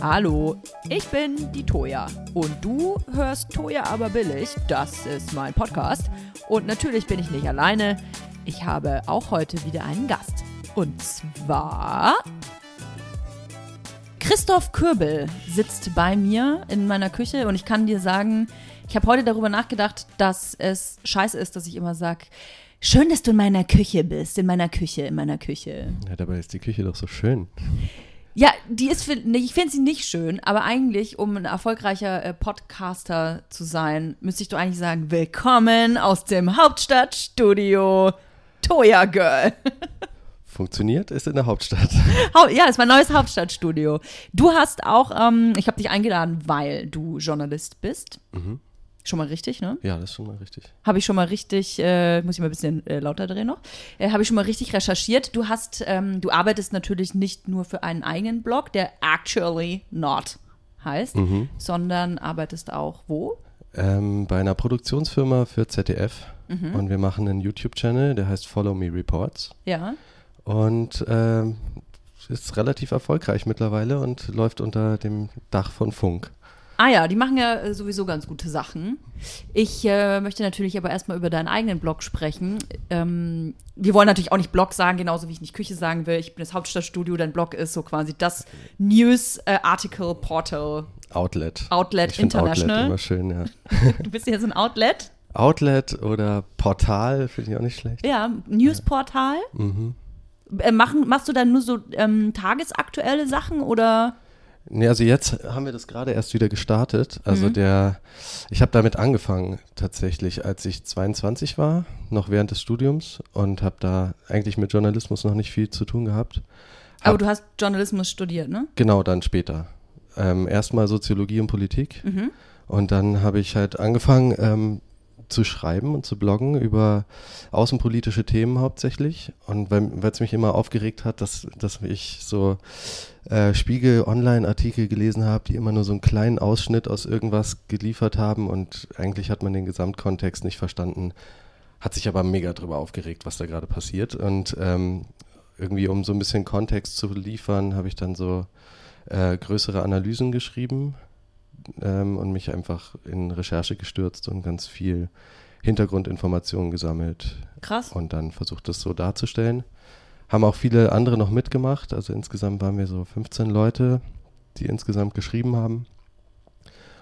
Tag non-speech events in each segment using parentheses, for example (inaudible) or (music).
Hallo, ich bin die Toja und du hörst Toja aber billig. Das ist mein Podcast und natürlich bin ich nicht alleine. Ich habe auch heute wieder einen Gast und zwar Christoph Kürbel sitzt bei mir in meiner Küche und ich kann dir sagen, ich habe heute darüber nachgedacht, dass es scheiße ist, dass ich immer sage, schön, dass du in meiner Küche bist, in meiner Küche, in meiner Küche. Ja, dabei ist die Küche doch so schön. Ja, die ist, für, ich finde sie nicht schön, aber eigentlich, um ein erfolgreicher äh, Podcaster zu sein, müsste ich doch eigentlich sagen, willkommen aus dem Hauptstadtstudio Toya Girl. (laughs) Funktioniert, ist in der Hauptstadt. Hau- ja, ist mein neues Hauptstadtstudio. Du hast auch, ähm, ich habe dich eingeladen, weil du Journalist bist. Schon mal richtig, ne? Ja, das ist schon mal richtig. Habe ich schon mal richtig, äh, muss ich mal ein bisschen äh, lauter drehen noch, äh, habe ich schon mal richtig recherchiert. Du hast, ähm, du arbeitest natürlich nicht nur für einen eigenen Blog, der actually not heißt, sondern arbeitest auch wo? Ähm, bei einer Produktionsfirma für ZDF und wir machen einen YouTube-Channel, der heißt Follow Me Reports Ja. und ähm, ist relativ erfolgreich mittlerweile und läuft unter dem Dach von Funk. Ah ja, die machen ja äh, sowieso ganz gute Sachen. Ich äh, möchte natürlich aber erstmal über deinen eigenen Blog sprechen. Ähm, wir wollen natürlich auch nicht Blog sagen, genauso wie ich nicht Küche sagen will. Ich bin das Hauptstadtstudio, dein Blog ist so quasi das News äh, Article Portal. Outlet. Outlet ich International. Outlet immer schön, ja. (laughs) Du bist ja so ein Outlet. Outlet oder Portal finde ich auch nicht schlecht. Ja, Newsportal. Äh, machen, machst du dann nur so ähm, tagesaktuelle Sachen oder? Nee, also jetzt haben wir das gerade erst wieder gestartet. Also der, ich habe damit angefangen tatsächlich, als ich 22 war, noch während des Studiums und habe da eigentlich mit Journalismus noch nicht viel zu tun gehabt. Aber Hab- du hast Journalismus studiert, ne? Genau, dann später. Ähm, Erstmal Soziologie und Politik und dann habe ich halt angefangen ähm, zu schreiben und zu bloggen über außenpolitische Themen hauptsächlich. Und weil es mich immer aufgeregt hat, dass, dass ich so äh, Spiegel-Online-Artikel gelesen habe, die immer nur so einen kleinen Ausschnitt aus irgendwas geliefert haben und eigentlich hat man den Gesamtkontext nicht verstanden. Hat sich aber mega drüber aufgeregt, was da gerade passiert. Und ähm, irgendwie, um so ein bisschen Kontext zu liefern, habe ich dann so äh, größere Analysen geschrieben ähm, und mich einfach in Recherche gestürzt und ganz viel Hintergrundinformationen gesammelt Krass. und dann versucht, das so darzustellen. Haben auch viele andere noch mitgemacht. Also insgesamt waren wir so 15 Leute, die insgesamt geschrieben haben.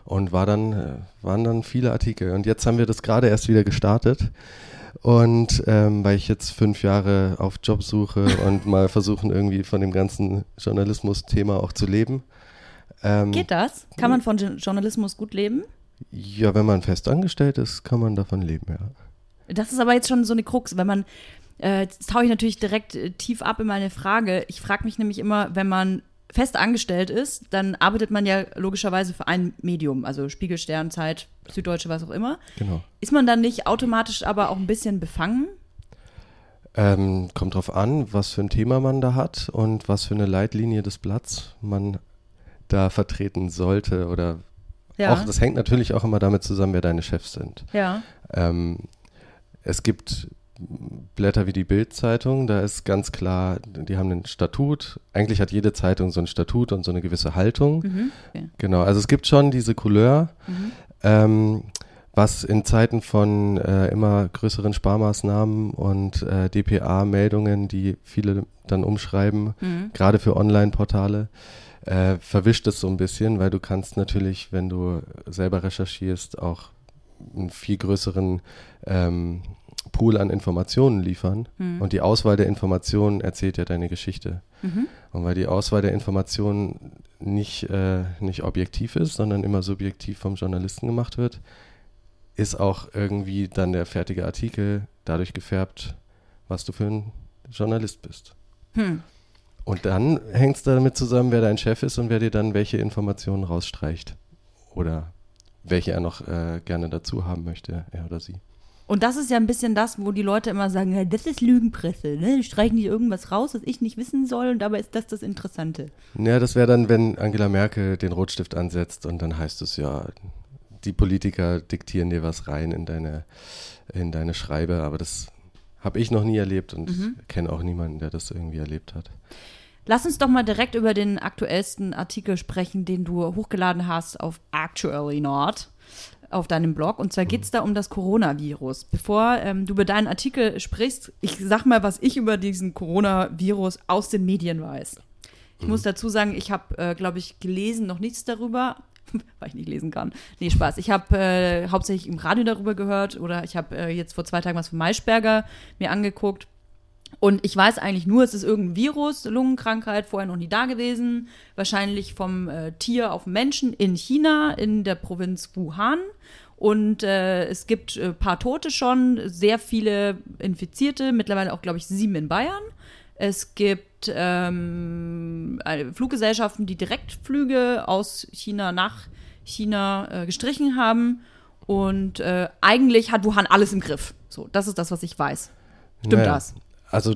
Und war dann, äh, waren dann viele Artikel. Und jetzt haben wir das gerade erst wieder gestartet. Und ähm, weil ich jetzt fünf Jahre auf Jobsuche und mal versuchen, irgendwie von dem ganzen Journalismus-Thema auch zu leben. Ähm, Geht das? Kann man von Jo- Journalismus gut leben? Ja, wenn man fest angestellt ist, kann man davon leben, ja. Das ist aber jetzt schon so eine Krux, wenn man, äh, jetzt tauche ich natürlich direkt äh, tief ab in meine Frage. Ich frage mich nämlich immer, wenn man fest angestellt ist, dann arbeitet man ja logischerweise für ein Medium, also Spiegel, Stern, Zeit, Süddeutsche, was auch immer. Genau. Ist man dann nicht automatisch aber auch ein bisschen befangen? Ähm, kommt drauf an, was für ein Thema man da hat und was für eine Leitlinie des Blatts man da vertreten sollte. Oder auch, das hängt natürlich auch immer damit zusammen, wer deine Chefs sind. ja. Ähm, es gibt Blätter wie die Bild-Zeitung, da ist ganz klar, die haben ein Statut. Eigentlich hat jede Zeitung so ein Statut und so eine gewisse Haltung. Mhm. Okay. Genau, also es gibt schon diese Couleur, ähm, was in Zeiten von äh, immer größeren Sparmaßnahmen und äh, DPA-Meldungen, die viele dann umschreiben, Mhm. gerade für Online-Portale, äh, verwischt es so ein bisschen, weil du kannst natürlich, wenn du selber recherchierst, auch einen viel größeren ähm, Pool an Informationen liefern. Und die Auswahl der Informationen erzählt ja deine Geschichte. Und weil die Auswahl der Informationen nicht, äh, nicht objektiv ist, sondern immer subjektiv vom Journalisten gemacht wird, ist auch irgendwie dann der fertige Artikel dadurch gefärbt, was du für ein Journalist bist. Hm. Und dann hängt es damit zusammen, wer dein Chef ist und wer dir dann welche Informationen rausstreicht. Oder welche er noch äh, gerne dazu haben möchte, er oder sie. Und das ist ja ein bisschen das, wo die Leute immer sagen, ja, das ist Lügenpresse, ne? Die streichen nicht irgendwas raus, was ich nicht wissen soll und dabei ist das das Interessante. Ja, das wäre dann, wenn Angela Merkel den Rotstift ansetzt und dann heißt es ja, die Politiker diktieren dir was rein in deine, in deine Schreibe, aber das habe ich noch nie erlebt und kenne auch niemanden, der das irgendwie erlebt hat. Lass uns doch mal direkt über den aktuellsten Artikel sprechen, den du hochgeladen hast auf Actually Not auf deinem Blog. Und zwar geht es da um das Coronavirus. Bevor ähm, du über deinen Artikel sprichst, ich sag mal, was ich über diesen Coronavirus aus den Medien weiß. Ich mhm. muss dazu sagen, ich habe, äh, glaube ich, gelesen, noch nichts darüber, (laughs) weil ich nicht lesen kann. Nee, Spaß. Ich habe äh, hauptsächlich im Radio darüber gehört oder ich habe äh, jetzt vor zwei Tagen was von Maischberger mir angeguckt. Und ich weiß eigentlich nur, es ist irgendein Virus, Lungenkrankheit, vorher noch nie da gewesen. Wahrscheinlich vom äh, Tier auf Menschen in China, in der Provinz Wuhan. Und äh, es gibt ein äh, paar Tote schon, sehr viele Infizierte, mittlerweile auch, glaube ich, sieben in Bayern. Es gibt ähm, Fluggesellschaften, die Direktflüge aus China nach China äh, gestrichen haben. Und äh, eigentlich hat Wuhan alles im Griff. So, das ist das, was ich weiß. Stimmt naja, das? Also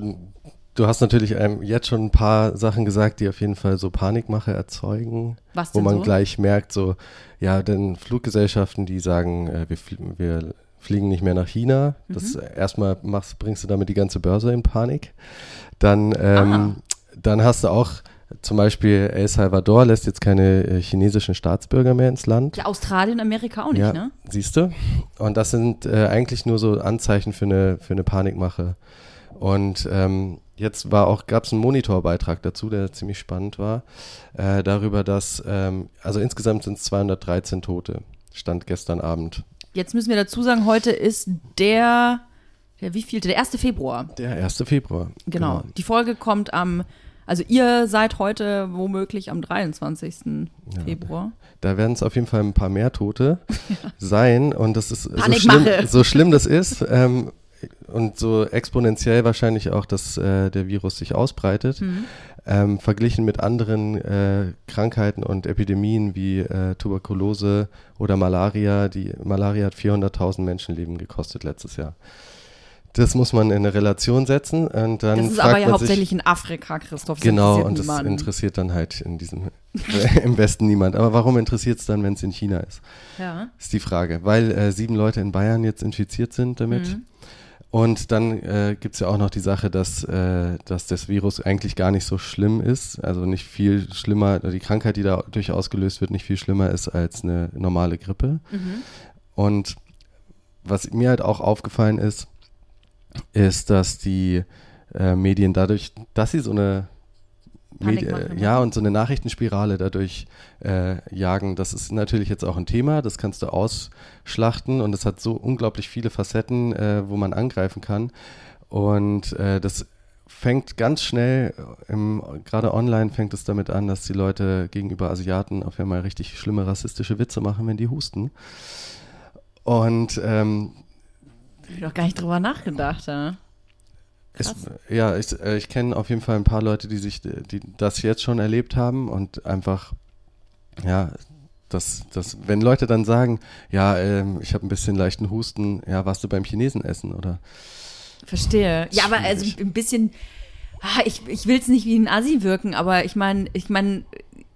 du hast natürlich ähm, jetzt schon ein paar Sachen gesagt, die auf jeden Fall so Panikmache erzeugen. Was denn Wo man so? gleich merkt, so, ja, denn Fluggesellschaften, die sagen, äh, wir, flie wir, fliegen nicht mehr nach China. Mhm. Das erstmal machst, bringst du damit die ganze Börse in Panik. Dann, ähm, dann hast du auch zum Beispiel El Salvador lässt jetzt keine äh, chinesischen Staatsbürger mehr ins Land. Ja, Australien, Amerika auch nicht, ja, ne? Siehst du? Und das sind äh, eigentlich nur so Anzeichen für eine, für eine Panikmache. Und ähm, jetzt war auch, gab es einen Monitorbeitrag dazu, der ziemlich spannend war, äh, darüber, dass, ähm, also insgesamt sind es 213 Tote, stand gestern Abend. Jetzt müssen wir dazu sagen, heute ist der, der wie viel? Der 1. Februar. Der 1. Februar. Genau. genau. Die Folge kommt am, also ihr seid heute womöglich am 23. Ja. Februar. Da werden es auf jeden Fall ein paar mehr Tote (laughs) ja. sein und das ist so schlimm, so schlimm das ist. Ähm, und so exponentiell wahrscheinlich auch, dass äh, der Virus sich ausbreitet, mhm. ähm, verglichen mit anderen äh, Krankheiten und Epidemien wie äh, Tuberkulose oder Malaria. Die Malaria hat 400.000 Menschenleben gekostet letztes Jahr. Das muss man in eine Relation setzen und dann. Das ist aber ja hauptsächlich sich, in Afrika, Christoph. Genau, und das niemanden. interessiert dann halt in diesem (laughs) im Westen niemand. Aber warum interessiert es dann, wenn es in China ist? Ja. Ist die Frage. Weil äh, sieben Leute in Bayern jetzt infiziert sind damit. Mhm. Und dann äh, gibt es ja auch noch die Sache, dass, äh, dass das Virus eigentlich gar nicht so schlimm ist, also nicht viel schlimmer, die Krankheit, die dadurch ausgelöst wird, nicht viel schlimmer ist als eine normale Grippe. Mhm. Und was mir halt auch aufgefallen ist, ist, dass die äh, Medien dadurch, dass sie so eine Medi ja, und so eine Nachrichtenspirale dadurch äh, jagen. Das ist natürlich jetzt auch ein Thema, das kannst du ausschlachten und es hat so unglaublich viele Facetten, äh, wo man angreifen kann. Und äh, das fängt ganz schnell, gerade online fängt es damit an, dass die Leute gegenüber Asiaten auf einmal richtig schlimme rassistische Witze machen, wenn die husten. Und ähm, ich habe doch gar nicht drüber nachgedacht, ja. Es, ja, ich, äh, ich kenne auf jeden Fall ein paar Leute, die sich die das jetzt schon erlebt haben und einfach, ja, das, das, wenn Leute dann sagen, ja, ähm, ich habe ein bisschen leichten Husten, ja, warst du beim Chinesen essen oder? Verstehe. Ja, aber also ein bisschen, ah, ich, ich will es nicht wie ein Assi wirken, aber ich meine, ich meine,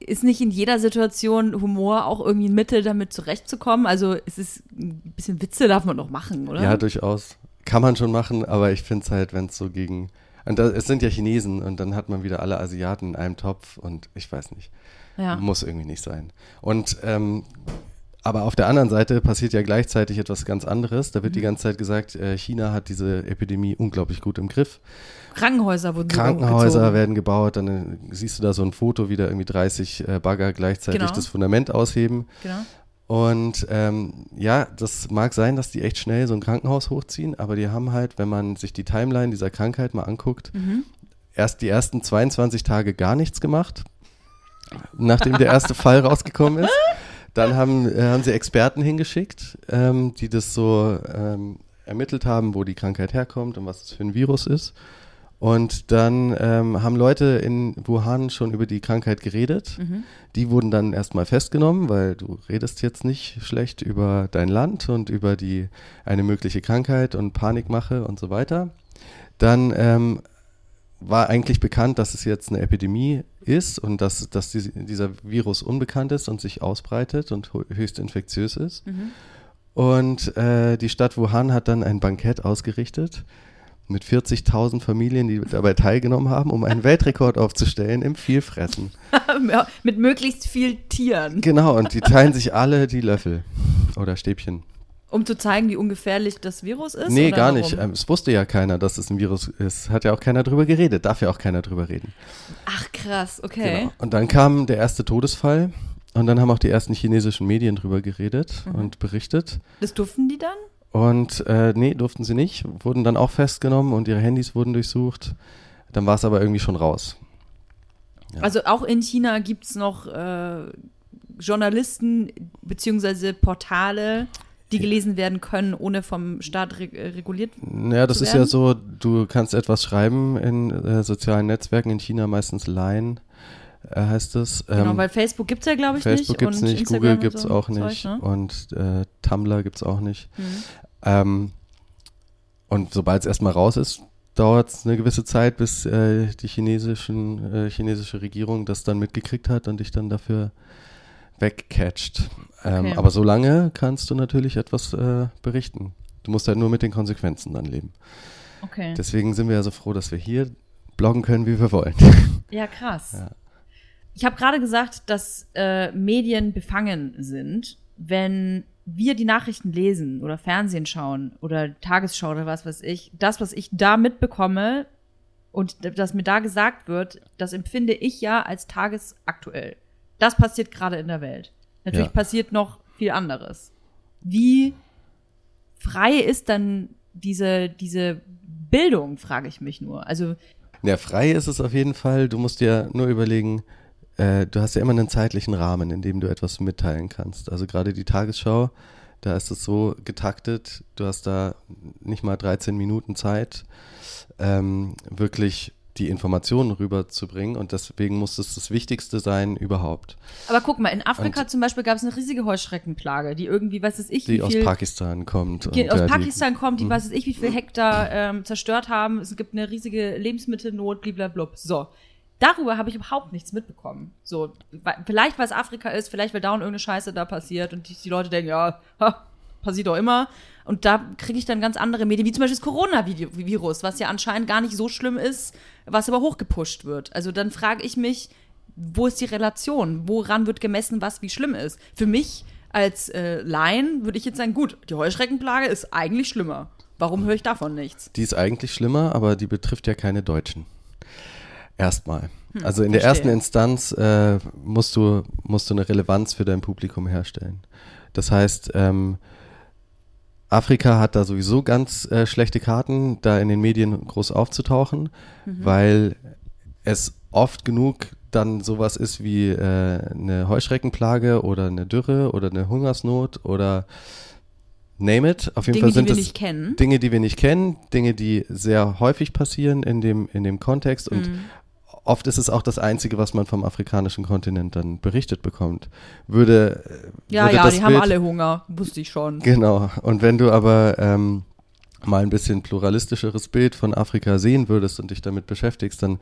ist nicht in jeder Situation Humor auch irgendwie ein Mittel, damit zurechtzukommen? Also es ist ein bisschen Witze darf man doch machen, oder? Ja, durchaus kann man schon machen, aber ich finde es halt, wenn es so gegen. Und da, es sind ja Chinesen und dann hat man wieder alle Asiaten in einem Topf und ich weiß nicht. Ja. Muss irgendwie nicht sein. Und ähm, aber auf der anderen Seite passiert ja gleichzeitig etwas ganz anderes. Da wird mhm. die ganze Zeit gesagt, äh, China hat diese Epidemie unglaublich gut im Griff. Krankenhäuser wurden Krankenhäuser werden gebaut, dann äh, siehst du da so ein Foto, wie da irgendwie 30 äh, Bagger gleichzeitig genau. das Fundament ausheben. Genau. Und ähm, ja, das mag sein, dass die echt schnell so ein Krankenhaus hochziehen, aber die haben halt, wenn man sich die Timeline dieser Krankheit mal anguckt, mhm. erst die ersten 22 Tage gar nichts gemacht, nachdem der erste Fall (laughs) rausgekommen ist. Dann haben, äh, haben sie Experten hingeschickt, ähm, die das so ähm, ermittelt haben, wo die Krankheit herkommt und was es für ein Virus ist. Und dann ähm, haben Leute in Wuhan schon über die Krankheit geredet. Mhm. Die wurden dann erstmal festgenommen, weil du redest jetzt nicht schlecht über dein Land und über die eine mögliche Krankheit und Panikmache und so weiter. Dann ähm, war eigentlich bekannt, dass es jetzt eine Epidemie ist und dass, dass die, dieser Virus unbekannt ist und sich ausbreitet und höchst infektiös ist. Mhm. Und äh, die Stadt Wuhan hat dann ein Bankett ausgerichtet mit 40.000 Familien, die dabei teilgenommen haben, um einen Weltrekord aufzustellen im Vielfressen. (laughs) Mit möglichst viel Tieren. Genau, und die teilen sich alle die Löffel oder Stäbchen. Um zu zeigen, wie ungefährlich das Virus ist? Nee, gar warum? nicht. Ähm, Es wusste ja keiner, dass es ein Virus ist. Hat ja auch keiner drüber geredet. Darf ja auch keiner drüber reden. Ach, krass, okay. Genau. Und dann kam der erste Todesfall. Und dann haben auch die ersten chinesischen Medien drüber geredet Mhm. und berichtet. Das durften die dann? Und äh, nee, durften sie nicht. Wurden dann auch festgenommen und ihre Handys wurden durchsucht. Dann war es aber irgendwie schon raus. Ja. Also auch in China gibt es noch äh, Journalisten beziehungsweise Portale, die gelesen werden können, ohne vom Staat reg äh, reguliert. Naja, das zu ist werden? ja so, du kannst etwas schreiben in äh, sozialen Netzwerken, in China meistens Line äh, heißt es. Genau, Ähm, weil Facebook gibt es ja, glaube ich, Facebook nicht. gibt es nicht, Instagram Google gibt es so auch Zeug, nicht ne? und äh, Tumblr gibt es auch nicht. Mhm. Ähm, und sobald es erstmal raus ist, dauert es eine gewisse Zeit, bis äh, die chinesischen, äh, chinesische Regierung das dann mitgekriegt hat und dich dann dafür wegcatcht. Ähm, Okay. Aber solange kannst du natürlich etwas äh, berichten. Du musst halt nur mit den Konsequenzen dann leben. Okay. Deswegen sind wir ja so froh, dass wir hier bloggen können, wie wir wollen. (laughs) Ja, krass. Ja. Ich habe gerade gesagt, dass äh, Medien befangen sind, wenn wir die Nachrichten lesen oder Fernsehen schauen oder Tagesschau oder was weiß ich. Das, was ich da mitbekomme und das mir da gesagt wird, das empfinde ich ja als tagesaktuell. Das passiert gerade in der Welt. Natürlich Ja. passiert noch viel anderes. Wie frei ist dann diese, diese Bildung, frage ich mich nur. Also Ja, frei ist es auf jeden Fall. Du musst dir nur überlegen, äh, du hast ja immer einen zeitlichen Rahmen, in dem du etwas mitteilen kannst. Also gerade die Tagesschau, da ist es so getaktet, du hast da nicht mal 13 Minuten Zeit, ähm, wirklich die Informationen rüberzubringen und deswegen muss es das Wichtigste sein überhaupt, Aber guck mal, in Afrika Und- zum Beispiel gab es eine riesige Heuschreckenplage, die irgendwie, was weiß ich, die wie aus viel Pakistan kommt. Und, aus die- Pakistan kommt, die was weiß ich, wie viel Hektar ähm, zerstört haben. Es gibt eine riesige Lebensmittelnot, blablabla. So. Darüber habe ich überhaupt nichts mitbekommen. So, vielleicht weil es Afrika ist, vielleicht weil dauernd irgendeine Scheiße da passiert und die, die Leute denken, ja, ha, passiert doch immer. Und da kriege ich dann ganz andere Medien, wie zum Beispiel das Coronavirus, was ja anscheinend gar nicht so schlimm ist, was aber hochgepusht wird. Also dann frage ich mich, wo ist die Relation? Woran wird gemessen, was wie schlimm ist? Für mich als äh, Laien würde ich jetzt sagen, gut, die Heuschreckenplage ist eigentlich schlimmer. Warum höre ich davon nichts? Die ist eigentlich schlimmer, aber die betrifft ja keine Deutschen. Erstmal. also in der Hm, verstehe. ersten Instanz äh, musst, du, musst du eine Relevanz für dein Publikum herstellen. Das heißt, ähm, Afrika hat da sowieso ganz äh, schlechte Karten, da in den Medien groß aufzutauchen, Mhm. weil es oft genug dann sowas ist wie äh, eine Heuschreckenplage oder eine Dürre oder eine Hungersnot oder name it. Auf jeden Dinge, Fall sind die wir es nicht kennen. Dinge, die wir nicht kennen, Dinge, die sehr häufig passieren in dem, in dem Kontext und Mhm. Oft ist es auch das Einzige, was man vom afrikanischen Kontinent dann berichtet bekommt. Würde, äh, Ja, würde ja, die haben Bild- alle Hunger, wusste ich schon. Genau. Und wenn du aber ähm, mal ein bisschen pluralistischeres Bild von Afrika sehen würdest und dich damit beschäftigst, dann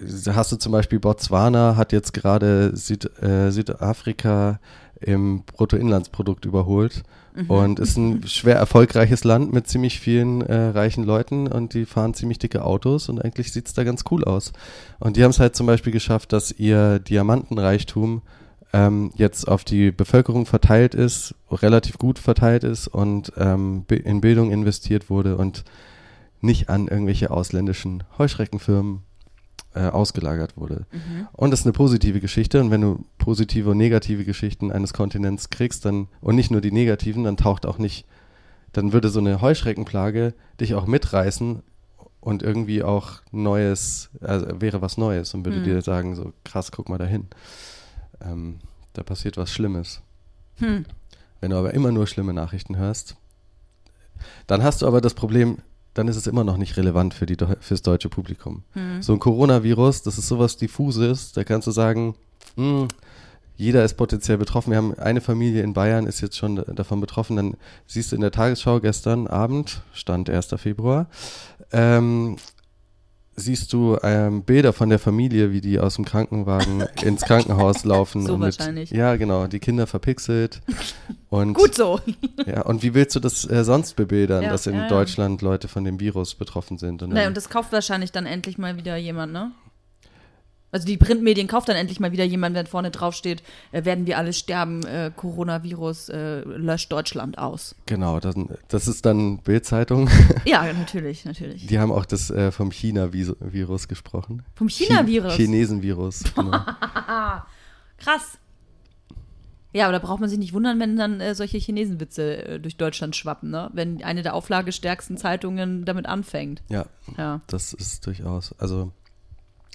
äh, hast du zum Beispiel Botswana hat jetzt gerade Süd, äh, Südafrika im Bruttoinlandsprodukt überholt und ist ein schwer erfolgreiches Land mit ziemlich vielen äh, reichen Leuten und die fahren ziemlich dicke Autos und eigentlich sieht's da ganz cool aus. Und die haben es halt zum Beispiel geschafft, dass ihr Diamantenreichtum ähm, jetzt auf die Bevölkerung verteilt ist, relativ gut verteilt ist und ähm, in Bildung investiert wurde und nicht an irgendwelche ausländischen Heuschreckenfirmen äh, ausgelagert wurde. Und das ist eine positive Geschichte. Und wenn du positive und negative Geschichten eines Kontinents kriegst, dann und nicht nur die negativen, dann taucht auch nicht, dann würde so eine Heuschreckenplage dich auch mitreißen und irgendwie auch Neues, also wäre was Neues und würde Hm. dir sagen, so krass, guck mal dahin. Ähm, da passiert was Schlimmes. Hm. Wenn du aber immer nur schlimme Nachrichten hörst, dann hast du aber das Problem, dann ist es immer noch nicht relevant für die, fürs deutsche Publikum. Hm. So ein Coronavirus, das ist sowas diffuses, da kannst du sagen, hm, jeder ist potenziell betroffen. Wir haben eine Familie in Bayern, ist jetzt schon da- davon betroffen. Dann siehst du in der Tagesschau gestern Abend, Stand 1. Februar, ähm, siehst du ähm, Bilder von der Familie, wie die aus dem Krankenwagen (laughs) ins Krankenhaus laufen. So und mit, wahrscheinlich. Ja, genau, die Kinder verpixelt. (laughs) Und, Gut so. (laughs) Ja, und wie willst du das äh, sonst bebildern, Ja, dass in ja. Deutschland Leute von dem Virus betroffen sind? Und Naja, und das kauft wahrscheinlich dann endlich mal wieder jemand, ne? Also die Printmedien kauft dann endlich mal wieder jemand, wenn vorne drauf steht, äh, werden wir alle sterben, äh, Coronavirus äh, löscht Deutschland aus. genau, das, das ist dann Bildzeitung. (laughs) Ja, natürlich, natürlich. Die haben auch das äh, vom China-Virus gesprochen. Vom China-Virus. Chi- Chinesen-Virus. (laughs) Genau. Krass. Ja, aber da braucht man sich nicht wundern, wenn dann äh, solche Chinesenwitze äh, durch Deutschland schwappen, ne? Wenn eine der auflagestärksten Zeitungen damit anfängt. ja, Ja. das ist durchaus. Also,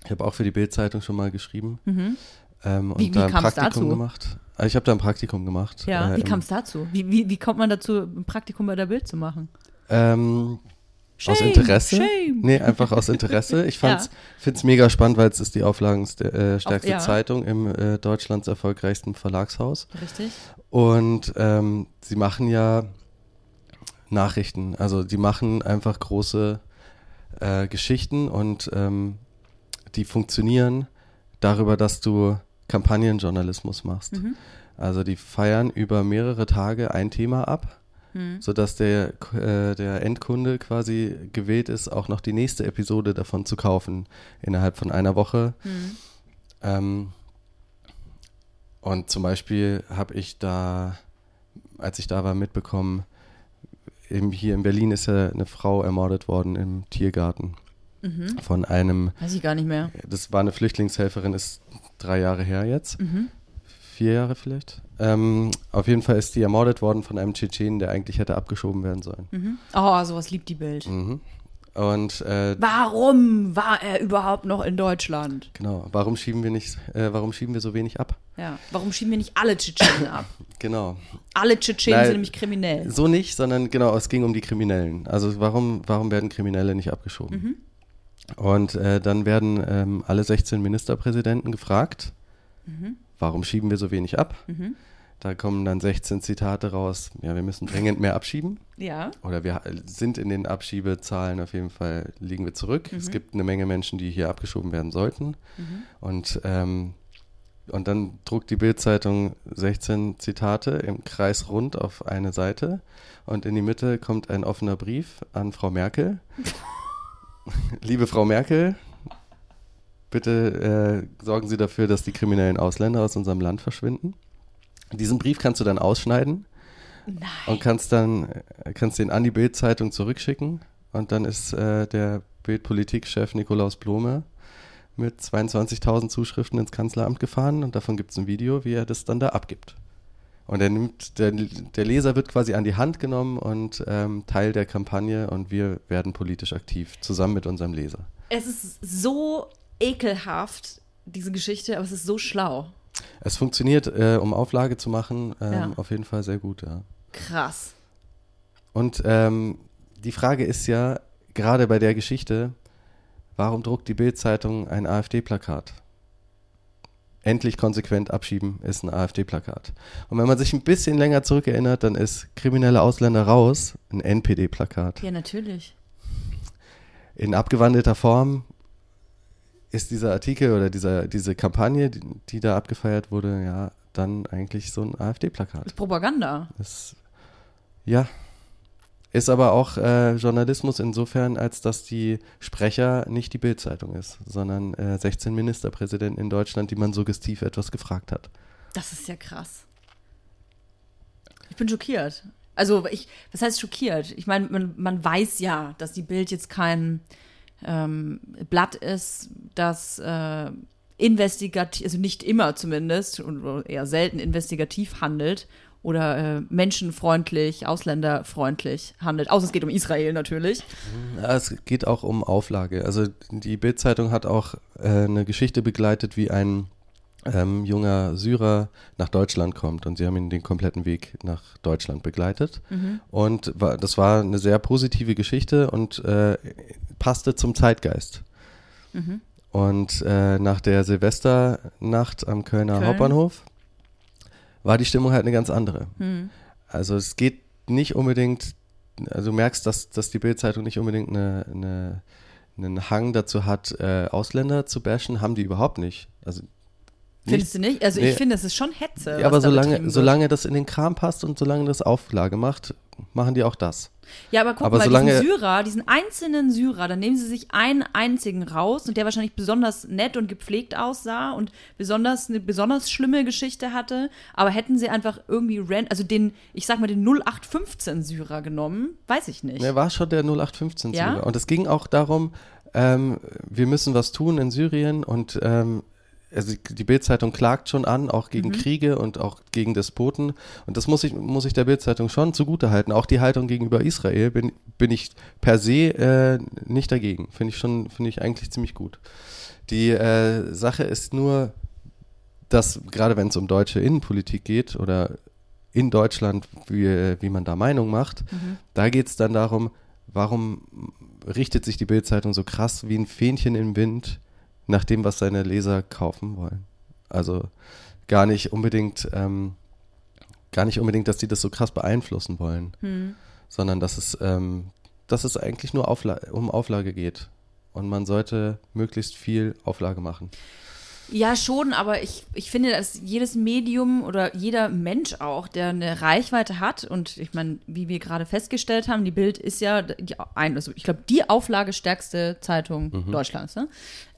ich habe auch für die Bildzeitung schon mal geschrieben. Ähm, und Mhm. Wie- wie da ein Praktikum dazu? gemacht. Also ich habe da ein Praktikum gemacht. Ja, äh, wie kam es dazu? Wie, wie, wie kommt man dazu, ein Praktikum bei der Bild zu machen? Ähm, aus Shame, Interesse? shame. Nee, einfach aus Interesse. (laughs) Ich Ja. finde es mega spannend, weil es ist die auflagenstärkste äh, ja. Zeitung im äh, Deutschlands erfolgreichsten Verlagshaus. Richtig? Und ähm, sie machen ja Nachrichten. Also die machen einfach große äh, Geschichten und ähm, die funktionieren darüber, dass du Kampagnenjournalismus machst. Mhm. Also die feiern über mehrere Tage ein Thema ab, Mhm. sodass der, äh, der Endkunde quasi gewählt ist, auch noch die nächste Episode davon zu kaufen innerhalb von einer Woche. Mhm. Ähm, und zum Beispiel habe ich da, als ich da war, mitbekommen, eben hier in Berlin ist ja eine Frau ermordet worden im Tiergarten Mhm. von einem, Weiß ich gar nicht mehr. das war eine Flüchtlingshelferin, ist drei Jahre her jetzt, Mhm. vier Jahre vielleicht. Ähm, auf jeden Fall ist die ermordet worden von einem Tschetschenen, der eigentlich hätte abgeschoben werden sollen. Mhm. Oh, sowas liebt die Bild. Mhm. Und äh, Warum war er überhaupt noch in Deutschland? genau, warum schieben wir nicht, äh, warum schieben wir so wenig ab? Ja. Warum schieben wir nicht alle Tschetschenen ab? (laughs) Genau. Alle Tschetschenen Nein. sind nämlich kriminell. So nicht, sondern genau, es ging um die Kriminellen. Also warum, warum werden Kriminelle nicht abgeschoben? Und äh, dann werden ähm, alle 16 Ministerpräsidenten gefragt, warum schieben wir so wenig ab? Da kommen dann 16 Zitate raus, ja, wir müssen dringend mehr abschieben. Ja. Oder wir sind in den Abschiebezahlen auf jeden Fall, liegen wir zurück. Es gibt eine Menge Menschen, die hier abgeschoben werden sollten. Und, ähm, und dann druckt die Bildzeitung 16 Zitate im Kreis rund auf eine Seite. Und in die Mitte kommt ein offener Brief an Frau Merkel. (laughs) (laughs) Liebe Frau Merkel, bitte äh, sorgen Sie dafür, dass die kriminellen Ausländer aus unserem Land verschwinden. Diesen Brief kannst du dann ausschneiden Nein. und kannst dann äh, kannst den an die Bild-Zeitung zurückschicken und dann ist äh, der Bild-Politikchef Nikolaus Blome mit 22.000 Zuschriften ins Kanzleramt gefahren und davon gibt es ein Video, wie er das dann da abgibt. Und er nimmt, der, der Leser wird quasi an die Hand genommen und ähm, Teil der Kampagne und wir werden politisch aktiv, zusammen mit unserem Leser. Es ist so ekelhaft, diese Geschichte, aber es ist so schlau. Es funktioniert, äh, um Auflage zu machen, ähm, Ja. auf jeden Fall sehr gut, ja. Krass. Und ähm, die Frage ist ja, gerade bei der Geschichte, warum druckt die Bild-Zeitung ein AfD-Plakat? Endlich konsequent abschieben ist ein AfD-Plakat. Und wenn man sich ein bisschen länger zurückerinnert, dann ist kriminelle Ausländer raus ein NPD-Plakat. Ja, natürlich. In abgewandelter Form ist dieser Artikel oder dieser, diese Kampagne, die, die da abgefeiert wurde, ja, dann eigentlich so ein AfD-Plakat. Das ist Propaganda. Das, ja. Ist aber auch äh, Journalismus insofern, als dass die Sprecher nicht die Bild-Zeitung ist, sondern äh, 16 Ministerpräsidenten in Deutschland, die man suggestiv etwas gefragt hat. Das ist ja krass. Ich bin schockiert. Also, ich, was heißt schockiert? Ich meine, man, man weiß ja, dass die Bild jetzt kein ähm, Blatt ist, das äh, investigativ, also nicht immer zumindest, und eher selten investigativ handelt oder äh, menschenfreundlich, ausländerfreundlich handelt. Außer es geht um Israel natürlich. Ja, es geht auch um Auflage. Also die Bild-Zeitung hat auch äh, eine Geschichte begleitet, wie ein ähm, junger Syrer nach Deutschland kommt und sie haben ihn den kompletten Weg nach Deutschland begleitet. Und war, das war eine sehr positive Geschichte und äh, passte zum Zeitgeist. Und äh, nach der Silvesternacht am Kölner Köln. Hauptbahnhof war die Stimmung halt eine ganz andere. Also es geht nicht unbedingt, also du merkst, dass, dass die Bild-Zeitung nicht unbedingt eine, eine, einen Hang dazu hat, äh, Ausländer zu bashen, haben die überhaupt nicht. Also Findest du nicht? Also Nee. ich finde, es ist schon Hetze. ja, aber solange, solange das in den Kram passt und solange das Auflage macht, machen die auch das. Ja, aber guck aber mal, solange- diesen Syrer, diesen einzelnen Syrer, dann nehmen sie sich einen einzigen raus und der wahrscheinlich besonders nett und gepflegt aussah und besonders eine besonders schlimme Geschichte hatte. Aber hätten sie einfach irgendwie ran, also den, ich sag mal, den 0815 Syrer genommen, weiß ich nicht. Er war schon der 0815 Ja? Syrer. Und es ging auch darum, ähm, wir müssen was tun in Syrien und ähm, also die Bildzeitung klagt schon an, auch gegen Mhm. Kriege und auch gegen Despoten. Und das muss ich, muss ich der Bildzeitung schon zugutehalten. Auch die Haltung gegenüber Israel bin, bin ich per se äh, nicht dagegen. Finde ich schon, finde ich eigentlich ziemlich gut. Die äh, Sache ist nur, dass gerade wenn es um deutsche Innenpolitik geht oder in Deutschland, wie, wie man da Meinung macht, da geht es dann darum, warum richtet sich die Bildzeitung so krass wie ein Fähnchen im Wind nach dem, was seine Leser kaufen wollen. Also gar nicht unbedingt, ähm, gar nicht unbedingt, dass die das so krass beeinflussen wollen, Hm. sondern dass es, ähm, dass es eigentlich nur Aufla um Auflage geht. Und man sollte möglichst viel Auflage machen. Ja, schon, aber ich, ich finde, dass jedes Medium oder jeder Mensch auch, der eine Reichweite hat, und ich meine, wie wir gerade festgestellt haben, die Bild ist ja die, ein, also ich glaube, die auflagestärkste Zeitung Deutschlands, ne?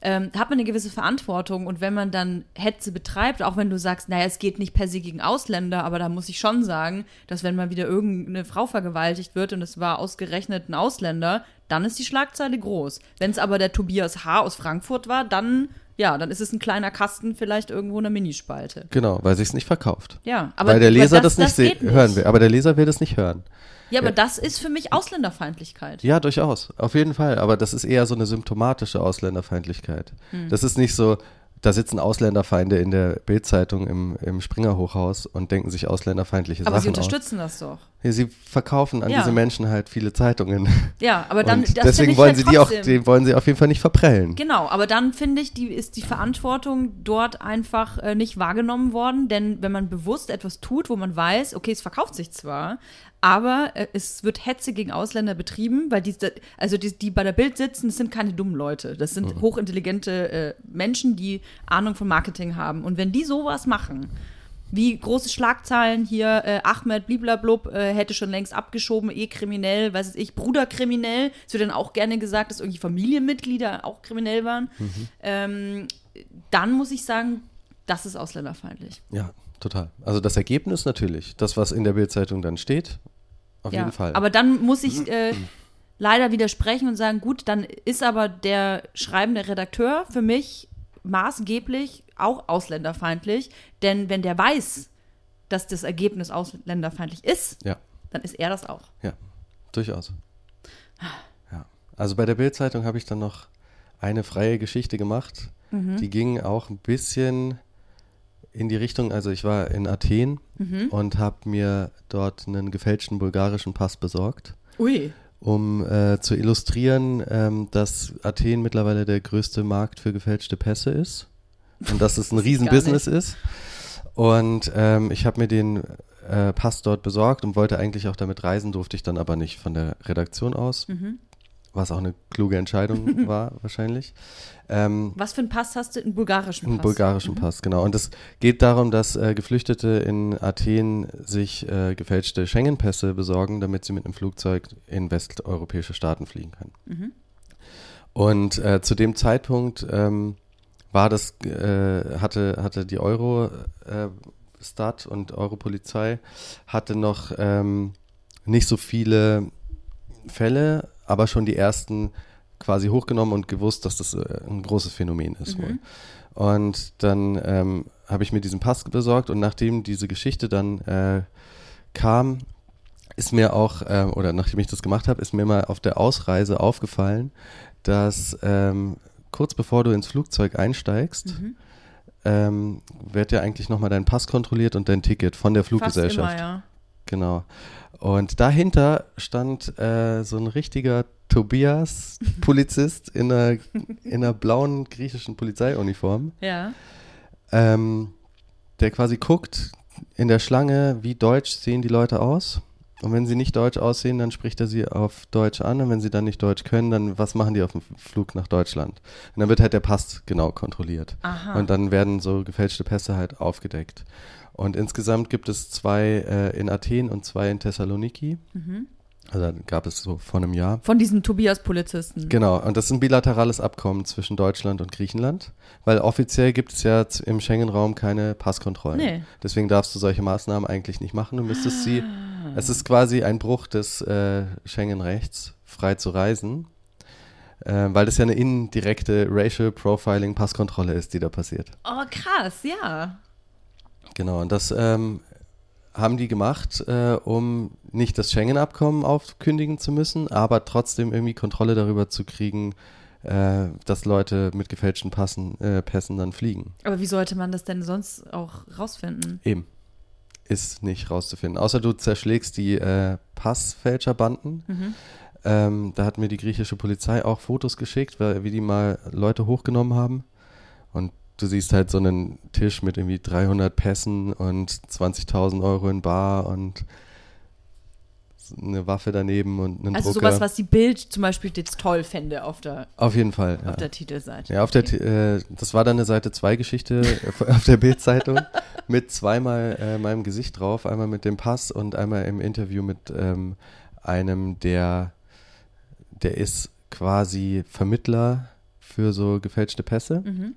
ähm, hat man eine gewisse Verantwortung. Und wenn man dann Hetze betreibt, auch wenn du sagst, naja, es geht nicht per se gegen Ausländer, aber da muss ich schon sagen, dass wenn mal wieder irgendeine Frau vergewaltigt wird und es war ausgerechnet ein Ausländer, dann ist die Schlagzeile groß. Wenn es aber der Tobias H. aus Frankfurt war, dann ja, dann ist es ein kleiner Kasten, vielleicht irgendwo in einer Minispalte. Genau, weil sich es nicht verkauft. Ja, aber weil der Leser das, nicht, das geht hören will. Aber der Leser will das nicht hören. Ja, aber das ist für mich Ausländerfeindlichkeit. Ja, durchaus. Auf jeden Fall. Aber das ist eher so eine symptomatische Ausländerfeindlichkeit. Hm. Das ist nicht so, da sitzen Ausländerfeinde in der Bildzeitung im, im Springer-Hochhaus und denken sich ausländerfeindliche Aber sie Sachen aus. unterstützen das doch. Ja, sie verkaufen an Ja. diese Menschen halt viele Zeitungen. Ja, aber dann deswegen wollen halt sie die auch, trotzdem- die wollen sie auf jeden Fall nicht verprellen. Genau, aber dann finde ich, die, ist die Verantwortung dort einfach äh, nicht wahrgenommen worden, denn wenn man bewusst etwas tut, wo man weiß, okay, es verkauft sich zwar, aber äh, es wird Hetze gegen Ausländer betrieben, weil die, also die, die bei der Bild sitzen, das sind keine dummen Leute, das sind hochintelligente äh, Menschen, die Ahnung von Marketing haben und wenn die sowas machen, wie große Schlagzeilen hier, äh, Ahmed bliblablub äh, hätte schon längst abgeschoben, eh kriminell, weiß ich, Bruderkriminell. Es wird dann auch gerne gesagt, dass irgendwie Familienmitglieder auch kriminell waren. Ähm, dann muss ich sagen, das ist ausländerfeindlich. Ja, total. Also das Ergebnis natürlich, das, was in der Bildzeitung dann steht, auf ja. jeden Fall. Aber dann muss ich äh, leider widersprechen und sagen, gut, dann ist aber der schreibende Redakteur für mich maßgeblich auch ausländerfeindlich, denn wenn der weiß, dass das Ergebnis ausländerfeindlich ist, ja. dann ist er das auch. Ja, durchaus. Ja. Also bei der Bildzeitung habe ich dann noch eine freie Geschichte gemacht. Die ging auch ein bisschen in die Richtung, also ich war in Athen und habe mir dort einen gefälschten bulgarischen Pass besorgt, Ui. um äh, zu illustrieren, ähm, dass Athen mittlerweile der größte Markt für gefälschte Pässe ist und dass es ein (laughs) Riesenbusiness ist. Und ähm, ich habe mir den äh, Pass dort besorgt und wollte eigentlich auch damit reisen, durfte ich dann aber nicht von der Redaktion aus, was auch eine kluge Entscheidung (laughs) war wahrscheinlich. Ähm, Was für einen Pass hast du? Einen bulgarischen einen Pass? bulgarischen Pass, genau. Und es geht darum, dass äh, Geflüchtete in Athen sich äh, gefälschte Schengen-Pässe besorgen, damit sie mit einem Flugzeug in westeuropäische Staaten fliegen können. Und äh, zu dem Zeitpunkt ähm, war das, äh, hatte, hatte die Eurostat und Europolizei hatte noch ähm, nicht so viele Fälle, aber schon die ersten quasi hochgenommen und gewusst, dass das äh, ein großes Phänomen ist wohl. Und dann ähm, habe ich mir diesen Pass besorgt und nachdem diese Geschichte dann äh, kam, ist mir auch, ähm, oder nachdem ich das gemacht habe, ist mir mal auf der Ausreise aufgefallen, dass ähm, kurz bevor du ins Flugzeug einsteigst, ähm, wird ja eigentlich nochmal dein Pass kontrolliert und dein Ticket von der Fast Fluggesellschaft. immer, ja. Genau. Und dahinter stand äh, so ein richtiger Tobias-Polizist in einer, in einer blauen griechischen Polizeiuniform, Ja. ähm, der quasi guckt in der Schlange, wie deutsch sehen die Leute aus Und wenn sie nicht deutsch aussehen, dann spricht er sie auf Deutsch an. Und wenn sie dann nicht Deutsch können, dann was machen die auf dem Flug nach Deutschland? Und dann wird halt der Pass genau kontrolliert. Aha. Und dann werden so gefälschte Pässe halt aufgedeckt. Und insgesamt gibt es zwei äh, in Athen und zwei in Thessaloniki. Also da gab es so vor einem Jahr. Von diesen Tobias-Polizisten. Genau, und das ist ein bilaterales Abkommen zwischen Deutschland und Griechenland, weil offiziell gibt es ja im Schengen-Raum keine Passkontrollen. Nee. Deswegen darfst du solche Maßnahmen eigentlich nicht machen. Du müsstest sie, es ist quasi ein Bruch des äh, Schengen-Rechts, frei zu reisen, äh, weil das ja eine indirekte Racial Profiling Passkontrolle ist, die da passiert. Oh, krass, ja. Genau, und das ähm, haben die gemacht, äh, um nicht das Schengen-Abkommen aufkündigen zu müssen, aber trotzdem irgendwie Kontrolle darüber zu kriegen, äh, dass Leute mit gefälschten Passen, äh, Pässen dann fliegen. Aber wie sollte man das denn sonst auch rausfinden? Eben. Ist nicht rauszufinden. Außer du zerschlägst die äh, Passfälscherbanden. Mhm. Ähm, da hat mir die griechische Polizei auch Fotos geschickt, weil, wie die mal Leute hochgenommen haben. Und du siehst halt so einen Tisch mit irgendwie 300 Pässen und 20.000 Euro in Bar und eine Waffe daneben und einen Also Drucker. sowas, was die Bild zum Beispiel jetzt toll fände auf der, auf jeden Fall. Ja. auf der Titelseite. Ja, auf der, T- äh, das war dann eine Seite 2 Geschichte äh, (laughs) auf der Bildzeitung (laughs) mit zweimal äh, meinem Gesicht drauf, einmal mit dem Pass und einmal im Interview mit ähm, einem, der, der ist quasi Vermittler für so gefälschte Pässe. Mhm.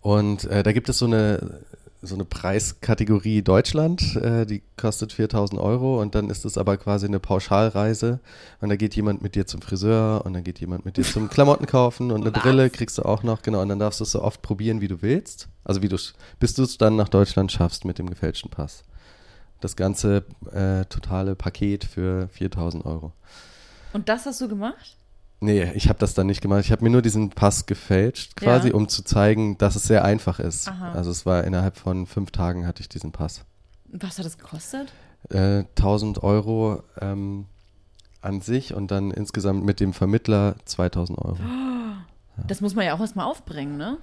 Und äh, da gibt es so eine, so eine Preiskategorie Deutschland, äh, die kostet 4000 Euro und dann ist es aber quasi eine Pauschalreise und da geht jemand mit dir zum Friseur und dann geht jemand mit dir zum (laughs) Klamotten kaufen und eine Was? Brille kriegst du auch noch, genau, und dann darfst du es so oft probieren, wie du willst. Also wie du bis du es dann nach Deutschland schaffst mit dem gefälschten Pass. Das ganze äh, totale Paket für 4000 Euro. Und das hast du gemacht? Nee, ich habe das dann nicht gemacht. Ich habe mir nur diesen Pass gefälscht, quasi, Ja. um zu zeigen, dass es sehr einfach ist. Aha. Also es war innerhalb von fünf Tagen hatte ich diesen Pass. Was hat das gekostet? Äh, 1000 Euro ähm, an sich und dann insgesamt mit dem Vermittler 2000 Euro. Das muss man ja auch erstmal aufbringen, ne?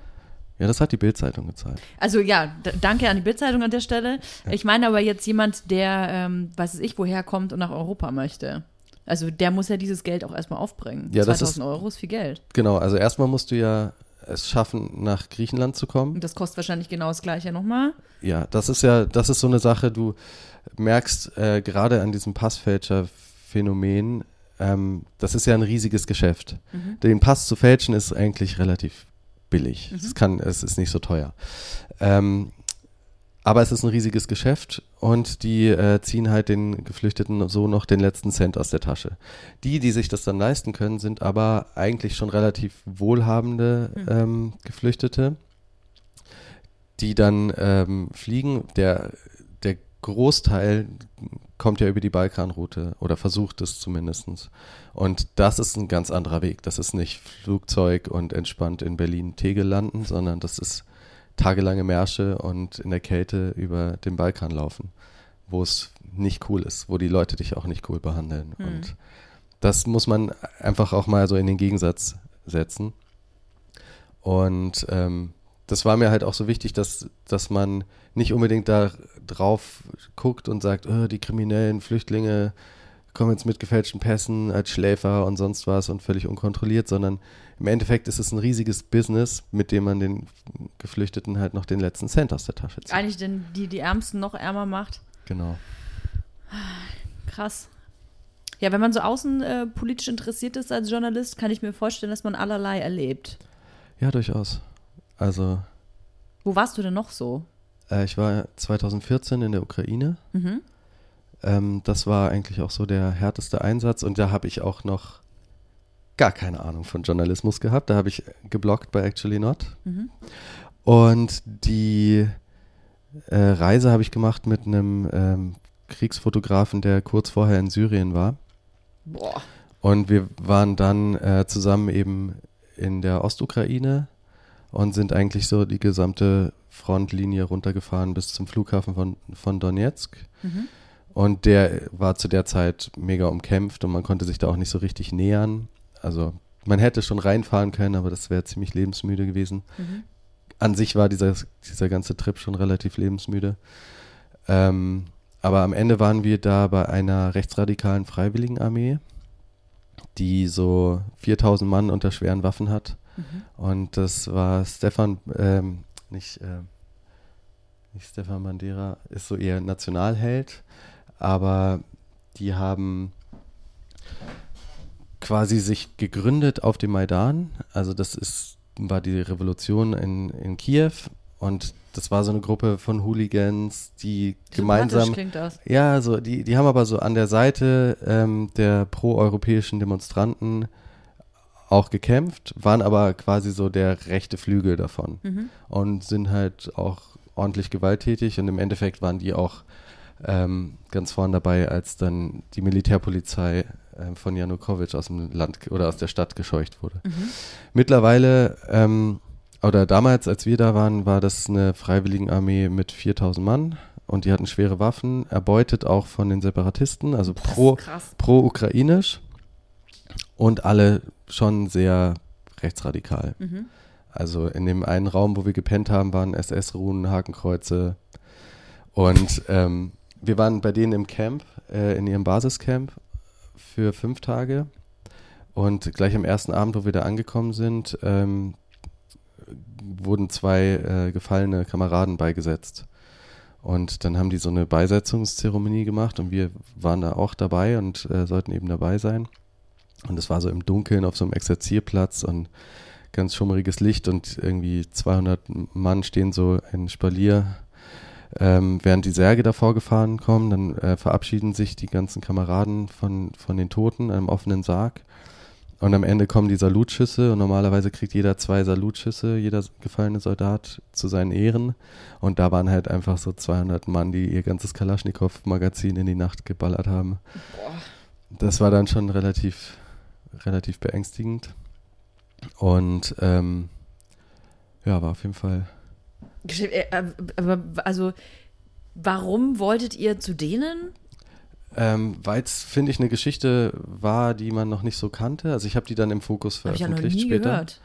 Ja, das hat die Bildzeitung gezahlt. Also ja, danke an die Bildzeitung an der Stelle. Ich meine aber jetzt jemand, der, ähm, weiß ich, woher kommt und nach Europa möchte. Also der muss ja dieses Geld auch erstmal aufbringen. Ja, das 2000 ist- Euro ist viel Geld. Genau, also erstmal musst du ja es schaffen, nach Griechenland zu kommen. Und das kostet wahrscheinlich genau das gleiche nochmal. Ja, das ist ja, das ist so eine Sache, du merkst äh, gerade an diesem Passfälscher-Phänomen, ähm, das ist ja ein riesiges Geschäft. Den Pass zu fälschen ist eigentlich relativ billig. Es kann, es ist nicht so teuer. Ähm, aber es ist ein riesiges Geschäft und die äh, ziehen halt den Geflüchteten so noch den letzten Cent aus der Tasche. Die, die sich das dann leisten können, sind aber eigentlich schon relativ wohlhabende ähm, Geflüchtete, die dann ähm, fliegen. Der, der Großteil kommt ja über die Balkanroute oder versucht es zumindest. Und das ist ein ganz anderer Weg. Das ist nicht Flugzeug und entspannt in Berlin-Tegel landen, sondern das ist tagelange Märsche und in der Kälte über den Balkan laufen, wo es nicht cool ist, wo die Leute dich auch nicht cool behandeln. Und das muss man einfach auch mal so in den Gegensatz setzen. Und ähm, das war mir halt auch so wichtig, dass, dass man nicht unbedingt da drauf guckt und sagt, oh, die kriminellen Flüchtlinge kommen jetzt mit gefälschten Pässen als Schläfer und sonst was und völlig unkontrolliert, sondern im Endeffekt ist es ein riesiges Business, mit dem man den Geflüchteten halt noch den letzten Cent aus der Tasche zieht. Eigentlich denn die, die Ärmsten noch ärmer macht. Genau. Krass. Ja, wenn man so außenpolitisch äh, interessiert ist als Journalist, kann ich mir vorstellen, dass man allerlei erlebt. Ja, durchaus. Also, Wo warst du denn noch so? äh, ich war 2014 in der Ukraine. Mhm. Ähm, das war eigentlich auch so der härteste Einsatz und da habe ich auch noch gar keine Ahnung von Journalismus gehabt. Da habe ich gebloggt bei Actually Not. Mhm. Und die äh, Reise habe ich gemacht mit einem ähm, Kriegsfotografen, der kurz vorher in Syrien war. Boah. Und wir waren dann äh, zusammen eben in der Ostukraine und sind eigentlich so die gesamte Frontlinie runtergefahren bis zum Flughafen von, von Donetsk. Mhm. Und der war zu der Zeit mega umkämpft und man konnte sich da auch nicht so richtig nähern. Also man hätte schon reinfahren können, aber das wäre ziemlich lebensmüde gewesen. Mhm. An sich war dieser, dieser ganze Trip schon relativ lebensmüde. Ähm, aber am Ende waren wir da bei einer rechtsradikalen Freiwilligenarmee, die so 4000 Mann unter schweren Waffen hat. Mhm. Und das war Stefan, ähm, nicht, äh, nicht Stefan Bandera, ist so eher Nationalheld, aber die haben quasi sich gegründet auf dem Maidan. Also das ist, war die Revolution in, in Kiew und das war so eine Gruppe von Hooligans, die gemeinsam. Klingt das. Ja, so, die, die haben aber so an der Seite ähm, der proeuropäischen Demonstranten auch gekämpft, waren aber quasi so der rechte Flügel davon mhm. und sind halt auch ordentlich gewalttätig und im Endeffekt waren die auch ähm, ganz vorn dabei, als dann die Militärpolizei äh, von Janukowitsch aus dem Land oder aus der Stadt gescheucht wurde. Mhm. Mittlerweile ähm, oder damals, als wir da waren, war das eine Freiwilligenarmee mit 4000 Mann und die hatten schwere Waffen, erbeutet auch von den Separatisten, also pro, pro-ukrainisch und alle schon sehr rechtsradikal. Mhm. Also in dem einen Raum, wo wir gepennt haben, waren SS-Runen, Hakenkreuze und ähm, wir waren bei denen im Camp, äh, in ihrem Basiscamp für fünf Tage und gleich am ersten Abend, wo wir da angekommen sind, ähm, wurden zwei äh, gefallene Kameraden beigesetzt. Und dann haben die so eine Beisetzungszeremonie gemacht und wir waren da auch dabei und äh, sollten eben dabei sein. Und es war so im Dunkeln auf so einem Exerzierplatz und ganz schummriges Licht und irgendwie 200 Mann stehen so in Spalier, ähm, während die Särge davor gefahren kommen. Dann äh, verabschieden sich die ganzen Kameraden von, von den Toten einem offenen Sarg. Und am Ende kommen die Salutschüsse und normalerweise kriegt jeder zwei Salutschüsse, jeder gefallene Soldat zu seinen Ehren. Und da waren halt einfach so 200 Mann, die ihr ganzes Kalaschnikow-Magazin in die Nacht geballert haben. Boah. Das war dann schon relativ, relativ beängstigend. Und ähm, ja, war auf jeden Fall. Äh, äh, aber also, warum wolltet ihr zu denen? Ähm, Weil es, finde ich, eine Geschichte war, die man noch nicht so kannte. Also ich habe die dann im Fokus veröffentlicht hab ich ja noch nie später. Gehört.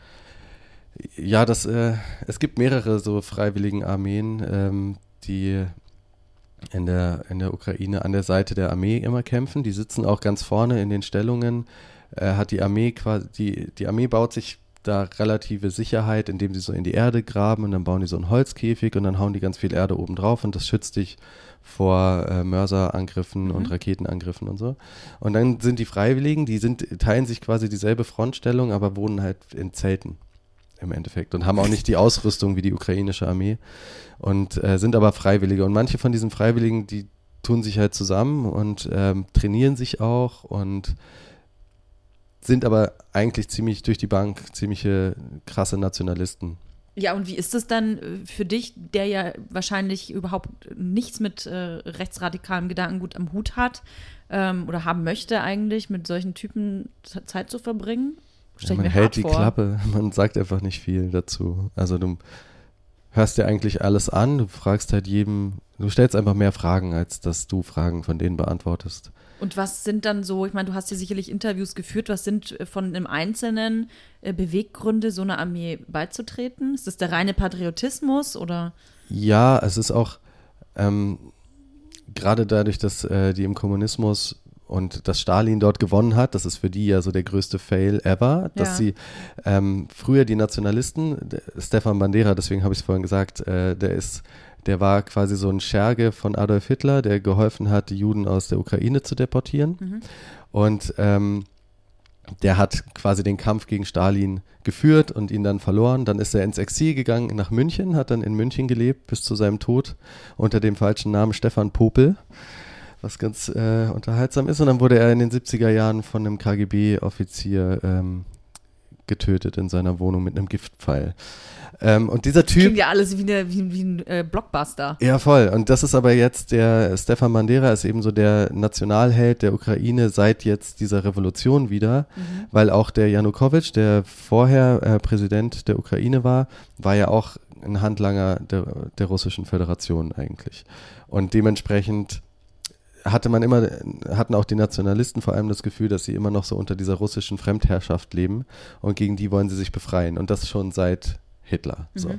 Ja, das, äh, es gibt mehrere so freiwilligen Armeen, ähm, die in der, in der Ukraine an der Seite der Armee immer kämpfen. Die sitzen auch ganz vorne in den Stellungen. Äh, hat die Armee quasi, die, die Armee baut sich da relative Sicherheit, indem sie so in die Erde graben und dann bauen die so einen Holzkäfig und dann hauen die ganz viel Erde oben drauf und das schützt dich vor äh, Mörserangriffen mhm. und Raketenangriffen und so. Und dann sind die Freiwilligen, die sind, teilen sich quasi dieselbe Frontstellung, aber wohnen halt in Zelten im Endeffekt und haben auch nicht die Ausrüstung wie die ukrainische Armee und äh, sind aber Freiwillige. Und manche von diesen Freiwilligen, die tun sich halt zusammen und ähm, trainieren sich auch und sind aber eigentlich ziemlich durch die Bank ziemliche krasse Nationalisten. Ja, und wie ist es dann äh, für dich, der ja wahrscheinlich überhaupt nichts mit äh, rechtsradikalem Gedankengut am Hut hat ähm, oder haben möchte eigentlich, mit solchen Typen Zeit zu verbringen? Ja, man hält die vor. Klappe, (laughs) man sagt einfach nicht viel dazu. Also du hörst dir eigentlich alles an, du fragst halt jedem, du stellst einfach mehr Fragen, als dass du Fragen von denen beantwortest. Und was sind dann so, ich meine, du hast ja sicherlich Interviews geführt, was sind äh, von einem Einzelnen äh, Beweggründe, so einer Armee beizutreten? Ist das der reine Patriotismus oder? Ja, es ist auch ähm, gerade dadurch, dass äh, die im Kommunismus und dass Stalin dort gewonnen hat, das ist für die ja so der größte Fail ever, dass ja. sie ähm, früher die Nationalisten, Stefan Bandera, deswegen habe ich es vorhin gesagt, äh, der ist der war quasi so ein Scherge von Adolf Hitler, der geholfen hat, die Juden aus der Ukraine zu deportieren. Mhm. Und ähm, der hat quasi den Kampf gegen Stalin geführt und ihn dann verloren. Dann ist er ins Exil gegangen nach München, hat dann in München gelebt bis zu seinem Tod unter dem falschen Namen Stefan Popel, was ganz äh, unterhaltsam ist. Und dann wurde er in den 70er Jahren von einem KGB-Offizier ähm, getötet in seiner Wohnung mit einem Giftpfeil. Ähm, und dieser Typ. Klingt ja alles wie, eine, wie, wie ein äh, Blockbuster. Ja, voll. Und das ist aber jetzt der Stefan Bandera ist eben so der Nationalheld der Ukraine seit jetzt dieser Revolution wieder, mhm. weil auch der Janukowitsch, der vorher äh, Präsident der Ukraine war, war ja auch ein Handlanger der, der Russischen Föderation eigentlich. Und dementsprechend hatte man immer, hatten auch die Nationalisten vor allem das Gefühl, dass sie immer noch so unter dieser russischen Fremdherrschaft leben und gegen die wollen sie sich befreien. Und das schon seit Hitler. So.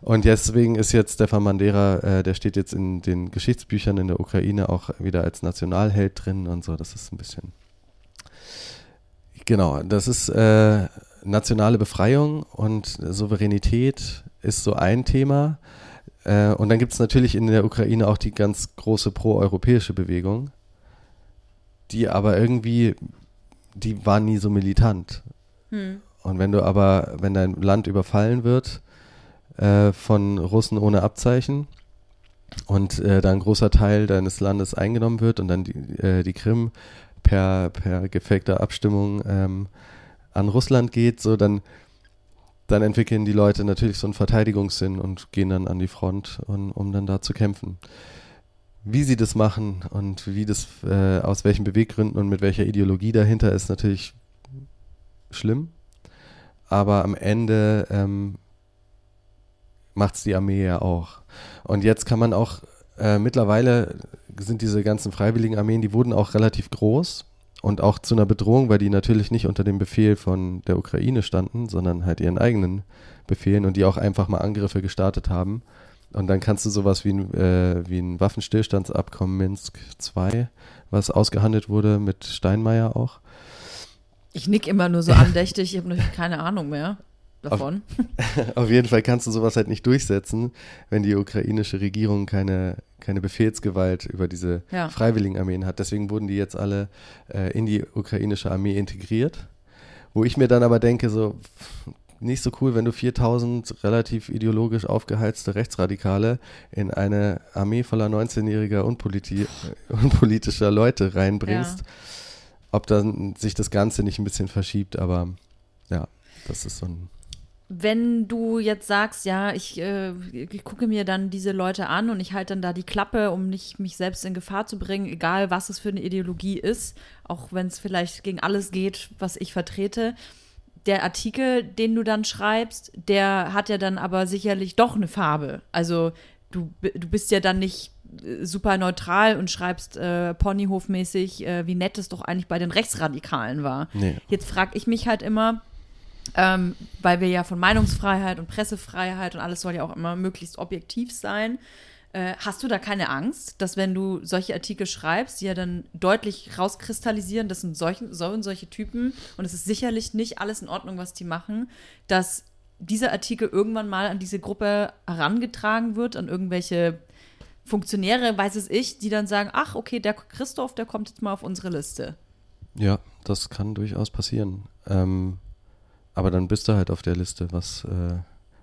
Und deswegen ist jetzt Stefan Bandera, äh, der steht jetzt in den Geschichtsbüchern in der Ukraine auch wieder als Nationalheld drin und so. Das ist ein bisschen. Genau, das ist äh, nationale Befreiung und Souveränität ist so ein Thema. Äh, und dann gibt es natürlich in der Ukraine auch die ganz große proeuropäische Bewegung, die aber irgendwie, die war nie so militant. Hm. Und wenn du aber, wenn dein Land überfallen wird äh, von Russen ohne Abzeichen und äh, da ein großer Teil deines Landes eingenommen wird und dann die, äh, die Krim per, per gefakter Abstimmung ähm, an Russland geht, so dann, dann entwickeln die Leute natürlich so einen Verteidigungssinn und gehen dann an die Front, und, um dann da zu kämpfen. Wie sie das machen und wie das, äh, aus welchen Beweggründen und mit welcher Ideologie dahinter ist natürlich schlimm. Aber am Ende ähm, macht es die Armee ja auch. Und jetzt kann man auch, äh, mittlerweile sind diese ganzen freiwilligen Armeen, die wurden auch relativ groß und auch zu einer Bedrohung, weil die natürlich nicht unter dem Befehl von der Ukraine standen, sondern halt ihren eigenen Befehlen und die auch einfach mal Angriffe gestartet haben. Und dann kannst du sowas wie ein, äh, wie ein Waffenstillstandsabkommen Minsk II, was ausgehandelt wurde mit Steinmeier auch. Ich nick immer nur so (laughs) andächtig, ich habe natürlich keine Ahnung mehr davon. Auf, (laughs) auf jeden Fall kannst du sowas halt nicht durchsetzen, wenn die ukrainische Regierung keine, keine Befehlsgewalt über diese Ja. freiwilligen Armeen hat. Deswegen wurden die jetzt alle äh, in die ukrainische Armee integriert. Wo ich mir dann aber denke, so nicht so cool, wenn du 4000 relativ ideologisch aufgeheizte Rechtsradikale in eine Armee voller 19-jähriger unpoliti unpolitischer Leute reinbringst. Ja. Ob dann sich das Ganze nicht ein bisschen verschiebt, aber ja, das ist so ein Wenn du jetzt sagst, ja, ich, äh, ich gucke mir dann diese Leute an und ich halte dann da die Klappe, um nicht mich selbst in Gefahr zu bringen, egal was es für eine Ideologie ist, auch wenn es vielleicht gegen alles geht, was ich vertrete. Der Artikel, den du dann schreibst, der hat ja dann aber sicherlich doch eine Farbe. Also du, du bist ja dann nicht äh, super neutral und schreibst äh, Ponyhofmäßig, äh, wie nett es doch eigentlich bei den Rechtsradikalen war. Nee. Jetzt frage ich mich halt immer, ähm, weil wir ja von Meinungsfreiheit und Pressefreiheit und alles soll ja auch immer möglichst objektiv sein. Äh, hast du da keine Angst, dass wenn du solche Artikel schreibst, die ja dann deutlich rauskristallisieren, das sind solche, so und solche Typen und es ist sicherlich nicht alles in Ordnung, was die machen, dass dieser Artikel irgendwann mal an diese Gruppe herangetragen wird, an irgendwelche Funktionäre, weiß es ich, die dann sagen, ach, okay, der Christoph, der kommt jetzt mal auf unsere Liste. Ja, das kann durchaus passieren. Ähm, aber dann bist du halt auf der Liste. Was äh,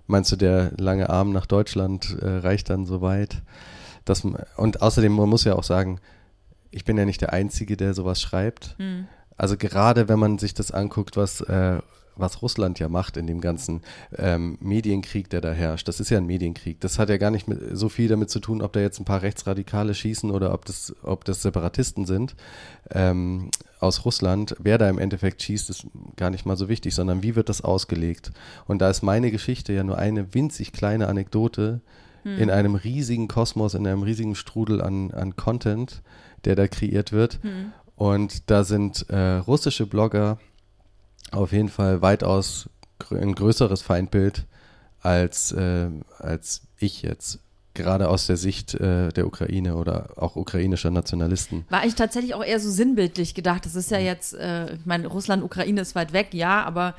meinst du, der lange Arm nach Deutschland äh, reicht dann so weit? Dass, m- und außerdem, man muss ja auch sagen, ich bin ja nicht der Einzige, der sowas schreibt. Also gerade wenn man sich das anguckt, was, äh, was Russland ja macht in dem ganzen ähm, Medienkrieg, der da herrscht. Das ist ja ein Medienkrieg. Das hat ja gar nicht mit, so viel damit zu tun, ob da jetzt ein paar Rechtsradikale schießen oder ob das, ob das Separatisten sind ähm, aus Russland. Wer da im Endeffekt schießt, ist gar nicht mal so wichtig, sondern wie wird das ausgelegt. Und da ist meine Geschichte ja nur eine winzig kleine Anekdote in einem riesigen Kosmos, in einem riesigen Strudel an, an Content, der da kreiert wird. Und da sind äh, russische Blogger auf jeden Fall weitaus grö ein größeres Feindbild als, äh, als ich jetzt, gerade aus der Sicht äh, der Ukraine oder auch ukrainischer Nationalisten. War ich tatsächlich auch eher so sinnbildlich gedacht. Das Mhm. ist ja jetzt, äh, ich meine, Russland, Ukraine ist weit weg, ja, aber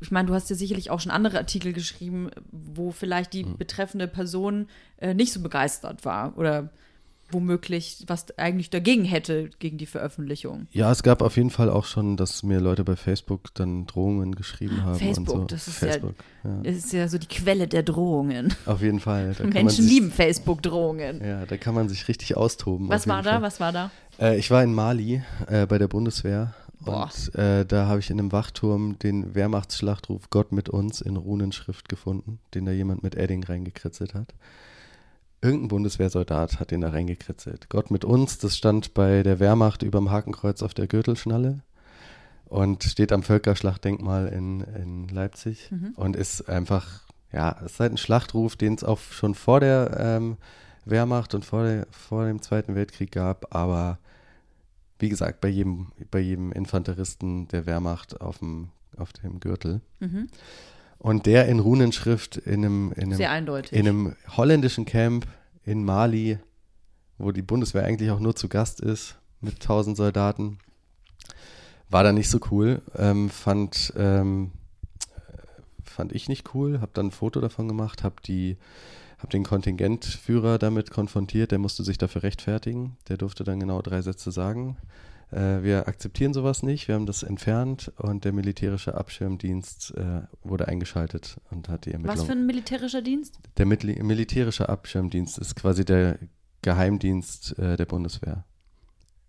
ich meine, du hast ja sicherlich auch schon andere Artikel geschrieben, wo vielleicht die Mhm. betreffende Person äh, nicht so begeistert war oder womöglich was eigentlich dagegen hätte, gegen die Veröffentlichung. Ja, es gab auf jeden Fall auch schon, dass mir Leute bei Facebook dann Drohungen geschrieben haben. Facebook, so. das ist Facebook, ja. Das ist ja so die Quelle der Drohungen. Auf jeden Fall. Menschen sich, lieben Facebook-Drohungen. Ja, da kann man sich richtig austoben. Was war da? Fall. Was war da? Äh, ich war in Mali äh, bei der Bundeswehr Boah. und äh, da habe ich in einem Wachturm den Wehrmachtsschlachtruf Gott mit uns in Runenschrift gefunden, den da jemand mit Edding reingekritzelt hat. Irgendein Bundeswehrsoldat hat den da reingekritzelt. Gott mit uns, das stand bei der Wehrmacht überm Hakenkreuz auf der Gürtelschnalle und steht am Völkerschlachtdenkmal in, in Leipzig und ist einfach, ja, es ist halt ein Schlachtruf, den es auch schon vor der ähm, Wehrmacht und vor, der, vor dem Zweiten Weltkrieg gab, aber wie gesagt, bei jedem, bei jedem Infanteristen der Wehrmacht auf dem, auf dem Gürtel. Und der in Runenschrift in einem, in einem, in einem holländischen Camp in Mali, wo die Bundeswehr eigentlich auch nur zu Gast ist, mit 1000 Soldaten. War da nicht so cool. Ähm, fand, ähm, fand ich nicht cool. Hab dann ein Foto davon gemacht, hab die hab den Kontingentführer damit konfrontiert, der musste sich dafür rechtfertigen. Der durfte dann genau drei Sätze sagen. Äh, wir akzeptieren sowas nicht, wir haben das entfernt und der militärische Abschirmdienst äh, wurde eingeschaltet und hat die Ermittlung. Was für ein militärischer Dienst? Der Mitli- militärische Abschirmdienst ist quasi der Geheimdienst äh, der Bundeswehr.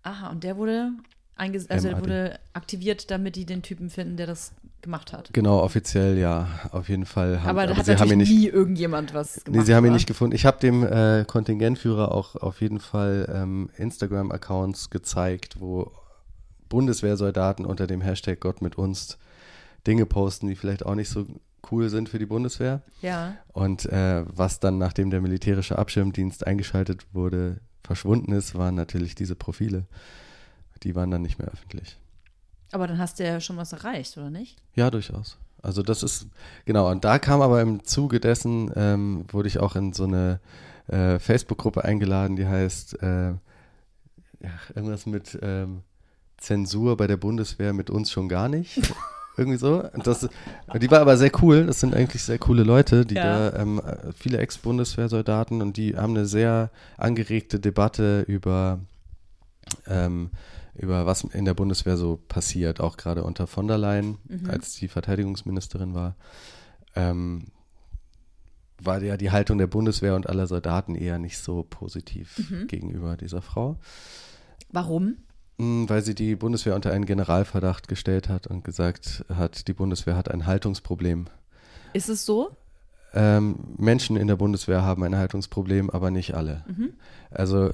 Aha, und der wurde, also der wurde aktiviert, damit die den Typen finden, der das gemacht hat. Genau, offiziell ja, auf jeden Fall. Haben, aber da hat sie haben nicht, nie irgendjemand was gemacht. nee, sie haben ihn nicht gefunden. Ich habe dem äh, Kontingentführer auch auf jeden Fall ähm, Instagram-Accounts gezeigt, wo Bundeswehrsoldaten unter dem Hashtag Gott mit uns Dinge posten, die vielleicht auch nicht so cool sind für die Bundeswehr. Ja. Und äh, was dann, nachdem der militärische Abschirmdienst eingeschaltet wurde, verschwunden ist, waren natürlich diese Profile. Die waren dann nicht mehr öffentlich. Aber dann hast du ja schon was erreicht, oder nicht? Ja, durchaus. Also das ist, genau, und da kam aber im Zuge dessen, ähm, wurde ich auch in so eine äh, Facebook-Gruppe eingeladen, die heißt äh, ja, irgendwas mit ähm, Zensur bei der Bundeswehr mit uns schon gar nicht. (laughs) Irgendwie so. Und das, die war aber sehr cool. Das sind eigentlich sehr coole Leute, die Ja. da, ähm, viele Ex-Bundeswehrsoldaten und die haben eine sehr angeregte Debatte über, ähm, über was in der Bundeswehr so passiert, auch gerade unter von der Leyen, als die Verteidigungsministerin war. Ähm, war ja die Haltung der Bundeswehr und aller Soldaten eher nicht so positiv gegenüber dieser Frau. Warum? Mm, Weil sie die Bundeswehr unter einen Generalverdacht gestellt hat und gesagt hat, die Bundeswehr hat ein Haltungsproblem. Ist es so? Ähm, Menschen in der Bundeswehr haben ein Haltungsproblem, aber nicht alle. Also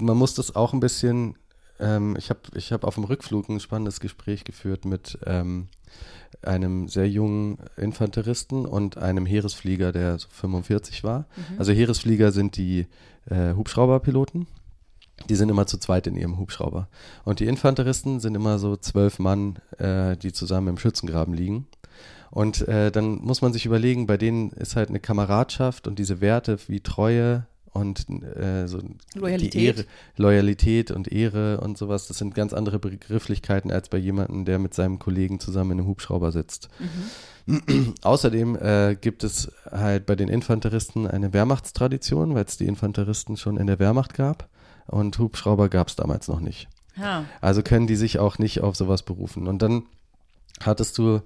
man muss das auch ein bisschen, ähm, ich habe ich hab auf dem Rückflug ein spannendes Gespräch geführt mit ähm, einem sehr jungen Infanteristen und einem Heeresflieger, der so 45 war. Also Heeresflieger sind die äh, Hubschrauberpiloten. Die sind immer zu zweit in ihrem Hubschrauber. Und die Infanteristen sind immer so zwölf Mann, äh, die zusammen im Schützengraben liegen. Und äh, dann muss man sich überlegen, bei denen ist halt eine Kameradschaft und diese Werte wie Treue und äh, so Loyalität. die Ehre, Loyalität und Ehre und sowas, das sind ganz andere Begrifflichkeiten als bei jemandem, der mit seinem Kollegen zusammen in einem Hubschrauber sitzt. (clears throat) Außerdem äh, gibt es halt bei den Infanteristen eine Wehrmachtstradition, weil es die Infanteristen schon in der Wehrmacht gab und Hubschrauber gab es damals noch nicht. Ja. Also können die sich auch nicht auf sowas berufen. Und dann hattest du,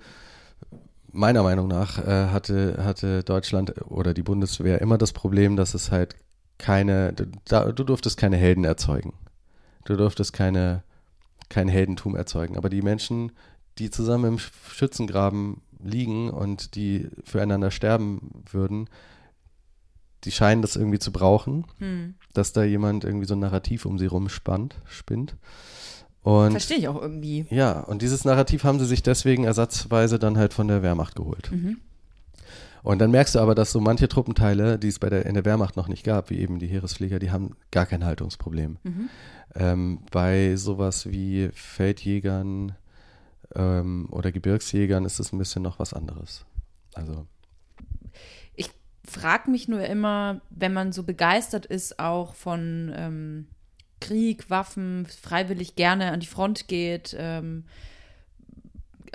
meiner Meinung nach, äh, hatte, hatte Deutschland oder die Bundeswehr immer das Problem, dass es halt keine, da, du durftest keine Helden erzeugen. Du durftest keine, kein Heldentum erzeugen. Aber die Menschen, die zusammen im Sch- Schützengraben liegen und die füreinander sterben würden, die scheinen das irgendwie zu brauchen, Hm. dass da jemand irgendwie so ein Narrativ um sie rumspannt, spinnt. Und Verstehe ich auch irgendwie. ja, und dieses Narrativ haben sie sich deswegen ersatzweise dann halt von der Wehrmacht geholt. Mhm. Und dann merkst du aber, dass so manche Truppenteile, die es bei der, in der Wehrmacht noch nicht gab, wie eben die Heeresflieger, die haben gar kein Haltungsproblem. Mhm. Ähm, bei sowas wie Feldjägern ähm, oder Gebirgsjägern ist es ein bisschen noch was anderes. Also, Ich frage mich nur immer, wenn man so begeistert ist auch von ähm, Krieg, Waffen, freiwillig gerne an die Front geht, ähm,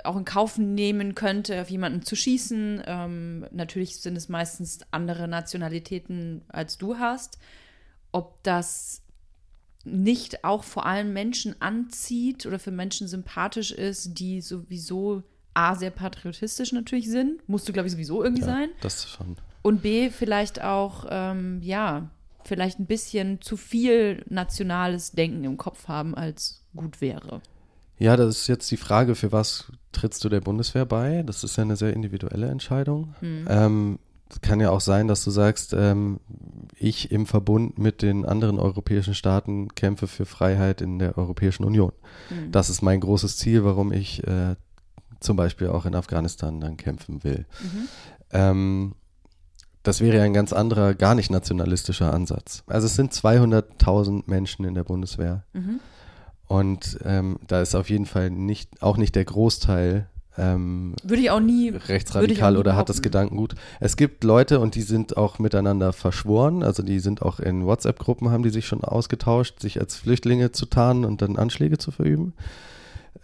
auch in Kauf nehmen könnte, auf jemanden zu schießen. Ähm, natürlich sind es meistens andere Nationalitäten, als du hast. Ob das nicht auch vor allem Menschen anzieht oder für Menschen sympathisch ist, die sowieso A, sehr patriotisch natürlich sind, musst du, glaube ich, sowieso irgendwie ja, sein. das schon. Und B, vielleicht auch, ähm, ja, vielleicht ein bisschen zu viel nationales Denken im Kopf haben, als gut wäre. Ja, das ist jetzt die Frage, für was trittst du der Bundeswehr bei? Das ist ja eine sehr individuelle Entscheidung. Ähm, es kann ja auch sein, dass du sagst, ähm, ich im Verbund mit den anderen europäischen Staaten kämpfe für Freiheit in der Europäischen Union. Das ist mein großes Ziel, warum ich äh, zum Beispiel auch in Afghanistan dann kämpfen will. Ähm, das wäre ja ein ganz anderer, gar nicht nationalistischer Ansatz. Also es sind 200.000 Menschen in der Bundeswehr. Und ähm, da ist auf jeden Fall nicht, auch nicht der Großteil ähm, Würde ich auch nie. rechtsradikal nie oder hat das. Gedankengut. Es gibt Leute und die sind auch miteinander verschworen, also die sind auch in WhatsApp-Gruppen, haben die sich schon ausgetauscht, sich als Flüchtlinge zu tarnen und dann Anschläge zu verüben.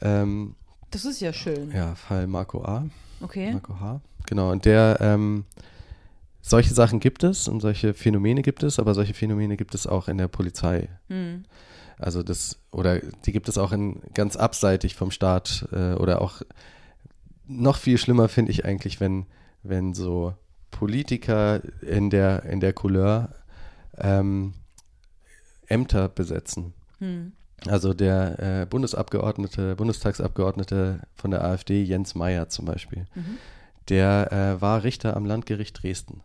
Ähm, Das ist ja schön. ja, Fall Marco A. Okay. Marco H. Genau, und der, ähm, solche Sachen gibt es und solche Phänomene gibt es, aber solche Phänomene gibt es auch in der Polizei. Hm. Also das, oder die gibt es auch in ganz abseitig vom Staat äh, oder auch noch viel schlimmer finde ich eigentlich, wenn, wenn so Politiker in der, in der Couleur ähm, Ämter besetzen. Hm. Also der äh, Bundesabgeordnete, Bundestagsabgeordnete von der AfD, Jens Meyer zum Beispiel, Mhm. der äh, war Richter am Landgericht Dresden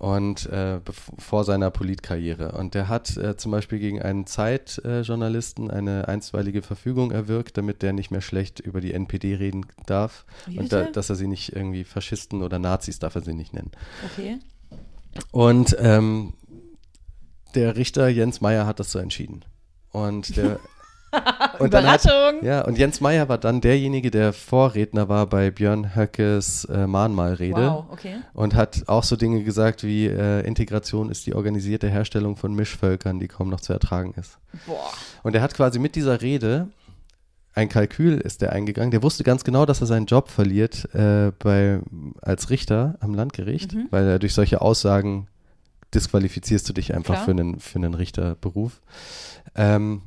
und äh, vor seiner Politkarriere. Und der hat äh, zum Beispiel gegen einen Zeitjournalisten eine einstweilige Verfügung erwirkt, damit der nicht mehr schlecht über die NPD reden darf Wie und da, dass er sie nicht irgendwie Faschisten oder Nazis darf er sie nicht nennen. Okay. Und ähm, der Richter Jens Meyer hat das so entschieden. Und der (laughs) (laughs) und dann hat, Überraschung. ja, und Jens Meyer war dann derjenige, der Vorredner war bei Björn Höckes äh, Mahnmalrede Wow, okay. und hat auch so Dinge gesagt wie äh, Integration ist die organisierte Herstellung von Mischvölkern, die kaum noch zu ertragen ist. Boah. Und er hat quasi mit dieser Rede ein Kalkül ist der eingegangen. Der wusste ganz genau, dass er seinen Job verliert äh, bei, als Richter am Landgericht, Mhm. weil er durch solche Aussagen disqualifizierst du dich einfach Klar. für einen, für einen Richterberuf. Ähm,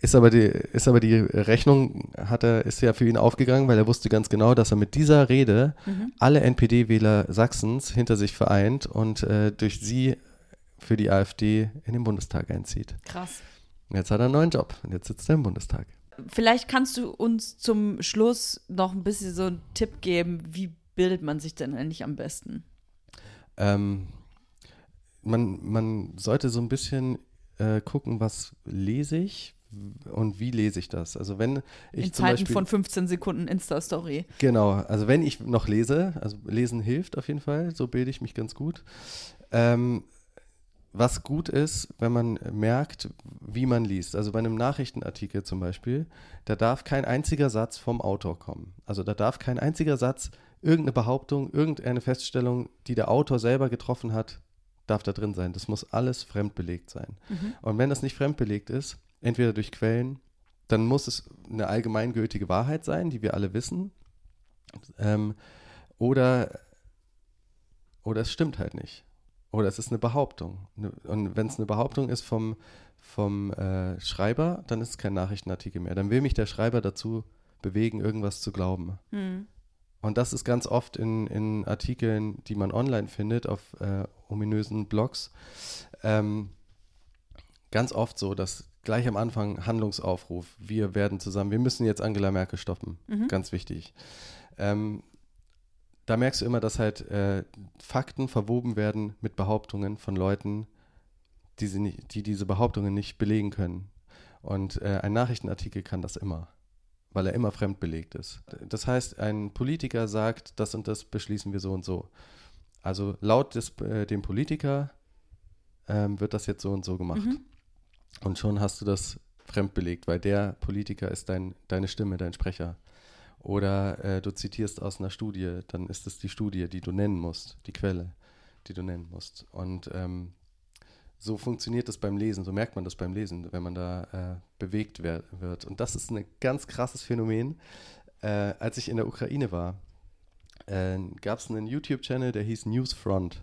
ist aber die, ist aber die Rechnung hat er, ist ja für ihn aufgegangen, weil er wusste ganz genau, dass er mit dieser Rede Mhm. alle NPD-Wähler Sachsens hinter sich vereint und äh, durch sie für die AfD in den Bundestag einzieht. Krass. Jetzt hat er einen neuen Job und jetzt sitzt er im Bundestag. Vielleicht kannst du uns zum Schluss noch ein bisschen so einen Tipp geben, wie bildet man sich denn eigentlich am besten? Ähm, man, man sollte so ein bisschen äh, gucken, was lese ich und wie lese ich das. Also wenn ich In zum Zeiten Beispiel, von 15 Sekunden Insta-Story. genau, also wenn ich noch lese, also lesen hilft auf jeden Fall, so bilde ich mich ganz gut. Ähm, was gut ist, wenn man merkt, wie man liest. Also bei einem Nachrichtenartikel zum Beispiel, da darf kein einziger Satz vom Autor kommen. Also da darf kein einziger Satz, irgendeine Behauptung, irgendeine Feststellung, die der Autor selber getroffen hat, darf da drin sein. Das muss alles fremdbelegt sein. Mhm. Und wenn das nicht fremdbelegt ist, entweder durch Quellen, dann muss es eine allgemeingültige Wahrheit sein, die wir alle wissen, ähm, oder, oder es stimmt halt nicht. Oder es ist eine Behauptung. Ne- Und wenn es eine Behauptung ist vom, vom äh, Schreiber, dann ist es kein Nachrichtenartikel mehr. Dann will mich der Schreiber dazu bewegen, irgendwas zu glauben. Hm. Und das ist ganz oft in, in Artikeln, die man online findet, auf äh, ominösen Blogs, ähm, ganz oft so, dass gleich am Anfang Handlungsaufruf, wir werden zusammen, wir müssen jetzt Angela Merkel stoppen, Mhm. ganz wichtig. Ähm, da merkst du immer, dass halt äh, Fakten verwoben werden mit Behauptungen von Leuten, die, sie nicht, die diese Behauptungen nicht belegen können. Und äh, ein Nachrichtenartikel kann das immer, weil er immer fremdbelegt ist. Das heißt, ein Politiker sagt, das und das beschließen wir so und so. Also laut des, äh, dem Politiker ähm, wird das jetzt so und so gemacht. Mhm. Und schon hast du das fremdbelegt, weil der Politiker ist dein, deine Stimme, dein Sprecher. Oder äh, du zitierst aus einer Studie, dann ist es die Studie, die du nennen musst, die Quelle, die du nennen musst. Und ähm, so funktioniert das beim Lesen, so merkt man das beim Lesen, wenn man da äh, bewegt wird. Und das ist ein ganz krasses Phänomen. Äh, als ich in der Ukraine war, äh, gab es einen YouTube-Channel, der hieß Newsfront.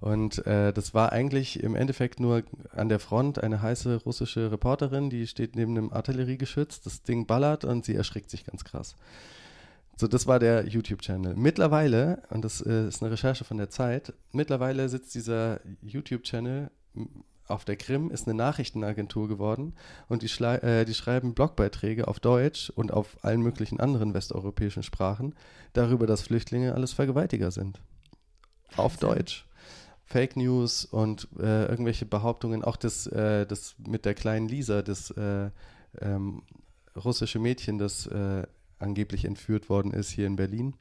Und äh, das war eigentlich im Endeffekt nur an der Front eine heiße russische Reporterin, die steht neben einem Artilleriegeschütz, das Ding ballert und sie erschrickt sich ganz krass. So, das war der YouTube-Channel. Mittlerweile, und das äh, ist eine Recherche von der Zeit, mittlerweile sitzt dieser YouTube-Channel auf der Krim, ist eine Nachrichtenagentur geworden und die, äh, die schreiben Blogbeiträge auf Deutsch und auf allen möglichen anderen westeuropäischen Sprachen darüber, dass Flüchtlinge alles Vergewaltiger sind. Auf. Deutsch. Fake News und äh, irgendwelche Behauptungen, auch das, äh, das mit der kleinen Lisa, das äh, ähm, russische Mädchen, das äh, angeblich entführt worden ist hier in Berlin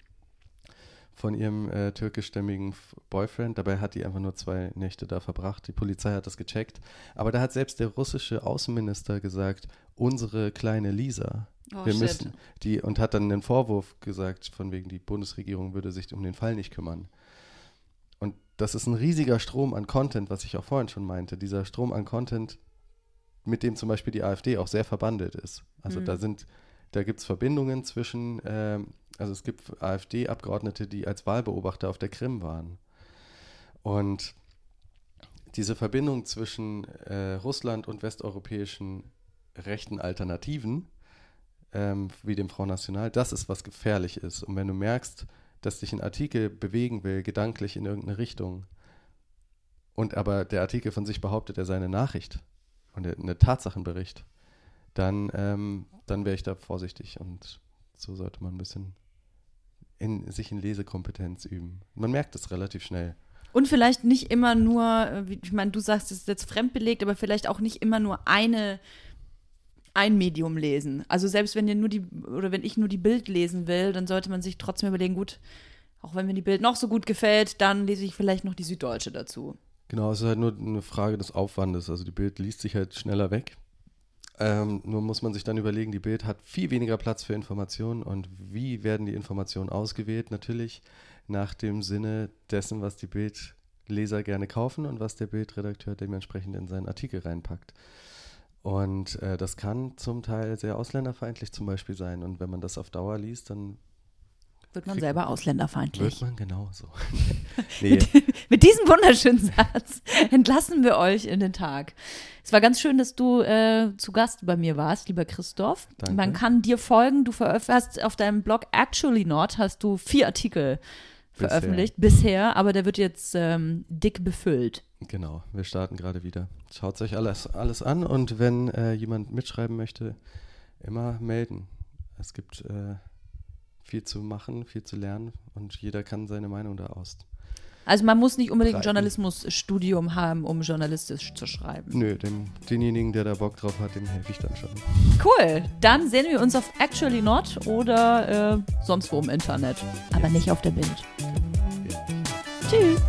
von ihrem äh, türkischstämmigen Boyfriend. Dabei hat die einfach nur zwei Nächte da verbracht. Die Polizei hat das gecheckt. Aber da hat selbst der russische Außenminister gesagt, unsere kleine Lisa. Oh, wir shit. müssen die und hat dann einen Vorwurf gesagt, von wegen die Bundesregierung würde sich um den Fall nicht kümmern. Das ist ein riesiger Strom an Content, was ich auch vorhin schon meinte. Dieser Strom an Content, mit dem zum Beispiel die AfD auch sehr verbandelt ist. Also Mhm. da sind, da gibt es Verbindungen zwischen, ähm, also es gibt AfD-Abgeordnete, die als Wahlbeobachter auf der Krim waren. Und diese Verbindung zwischen äh, Russland und westeuropäischen rechten Alternativen, ähm, wie dem Front National, das ist, was gefährlich ist. Und wenn du merkst, dass dich ein Artikel bewegen will, gedanklich in irgendeine Richtung, und aber der Artikel von sich behauptet, er sei eine Nachricht und eine Tatsachenbericht, dann, ähm, dann wäre ich da vorsichtig und so sollte man ein bisschen in, sich in Lesekompetenz üben. Man merkt es relativ schnell. Und vielleicht nicht immer nur, äh, ich meine, du sagst, es ist jetzt fremdbelegt, aber vielleicht auch nicht immer nur eine, ein Medium lesen. Also selbst wenn ihr nur die, oder wenn ich nur die Bild lesen will, dann sollte man sich trotzdem überlegen, gut, auch wenn mir die Bild noch so gut gefällt, dann lese ich vielleicht noch die Süddeutsche dazu. Genau, es ist halt nur eine Frage des Aufwandes. Also die Bild liest sich halt schneller weg. Ähm, nur muss man sich dann überlegen, die Bild hat viel weniger Platz für Informationen und wie werden die Informationen ausgewählt? Natürlich nach dem Sinne dessen, was die Bildleser gerne kaufen und was der Bildredakteur dementsprechend in seinen Artikel reinpackt. Und äh, das kann zum Teil sehr ausländerfeindlich zum Beispiel sein. Und wenn man das auf Dauer liest, dann Wird man selber ausländerfeindlich. wird man genau so. (laughs) (laughs) nee, (laughs) Mit diesem wunderschönen Satz entlassen wir euch in den Tag. Es war ganz schön, dass du äh, zu Gast bei mir warst, lieber Christoph. Danke. Man kann dir folgen. Du veröffentlichst auf deinem Blog Actually Not hast du vier Artikel Bisher. veröffentlicht bisher, aber der wird jetzt ähm, dick befüllt. Genau, wir starten gerade wieder. Schaut euch alles, alles an und wenn äh, jemand mitschreiben möchte, immer melden. Es gibt äh, viel zu machen, viel zu lernen und jeder kann seine Meinung da aus. Also man muss nicht unbedingt ein. Journalismusstudium haben, um journalistisch zu schreiben. Nö, dem, denjenigen, der da Bock drauf hat, dem helfe ich dann schon. Cool. Dann sehen wir uns auf Actually Not oder äh, sonst wo im Internet. Aber nicht auf der Bild. Tschüss.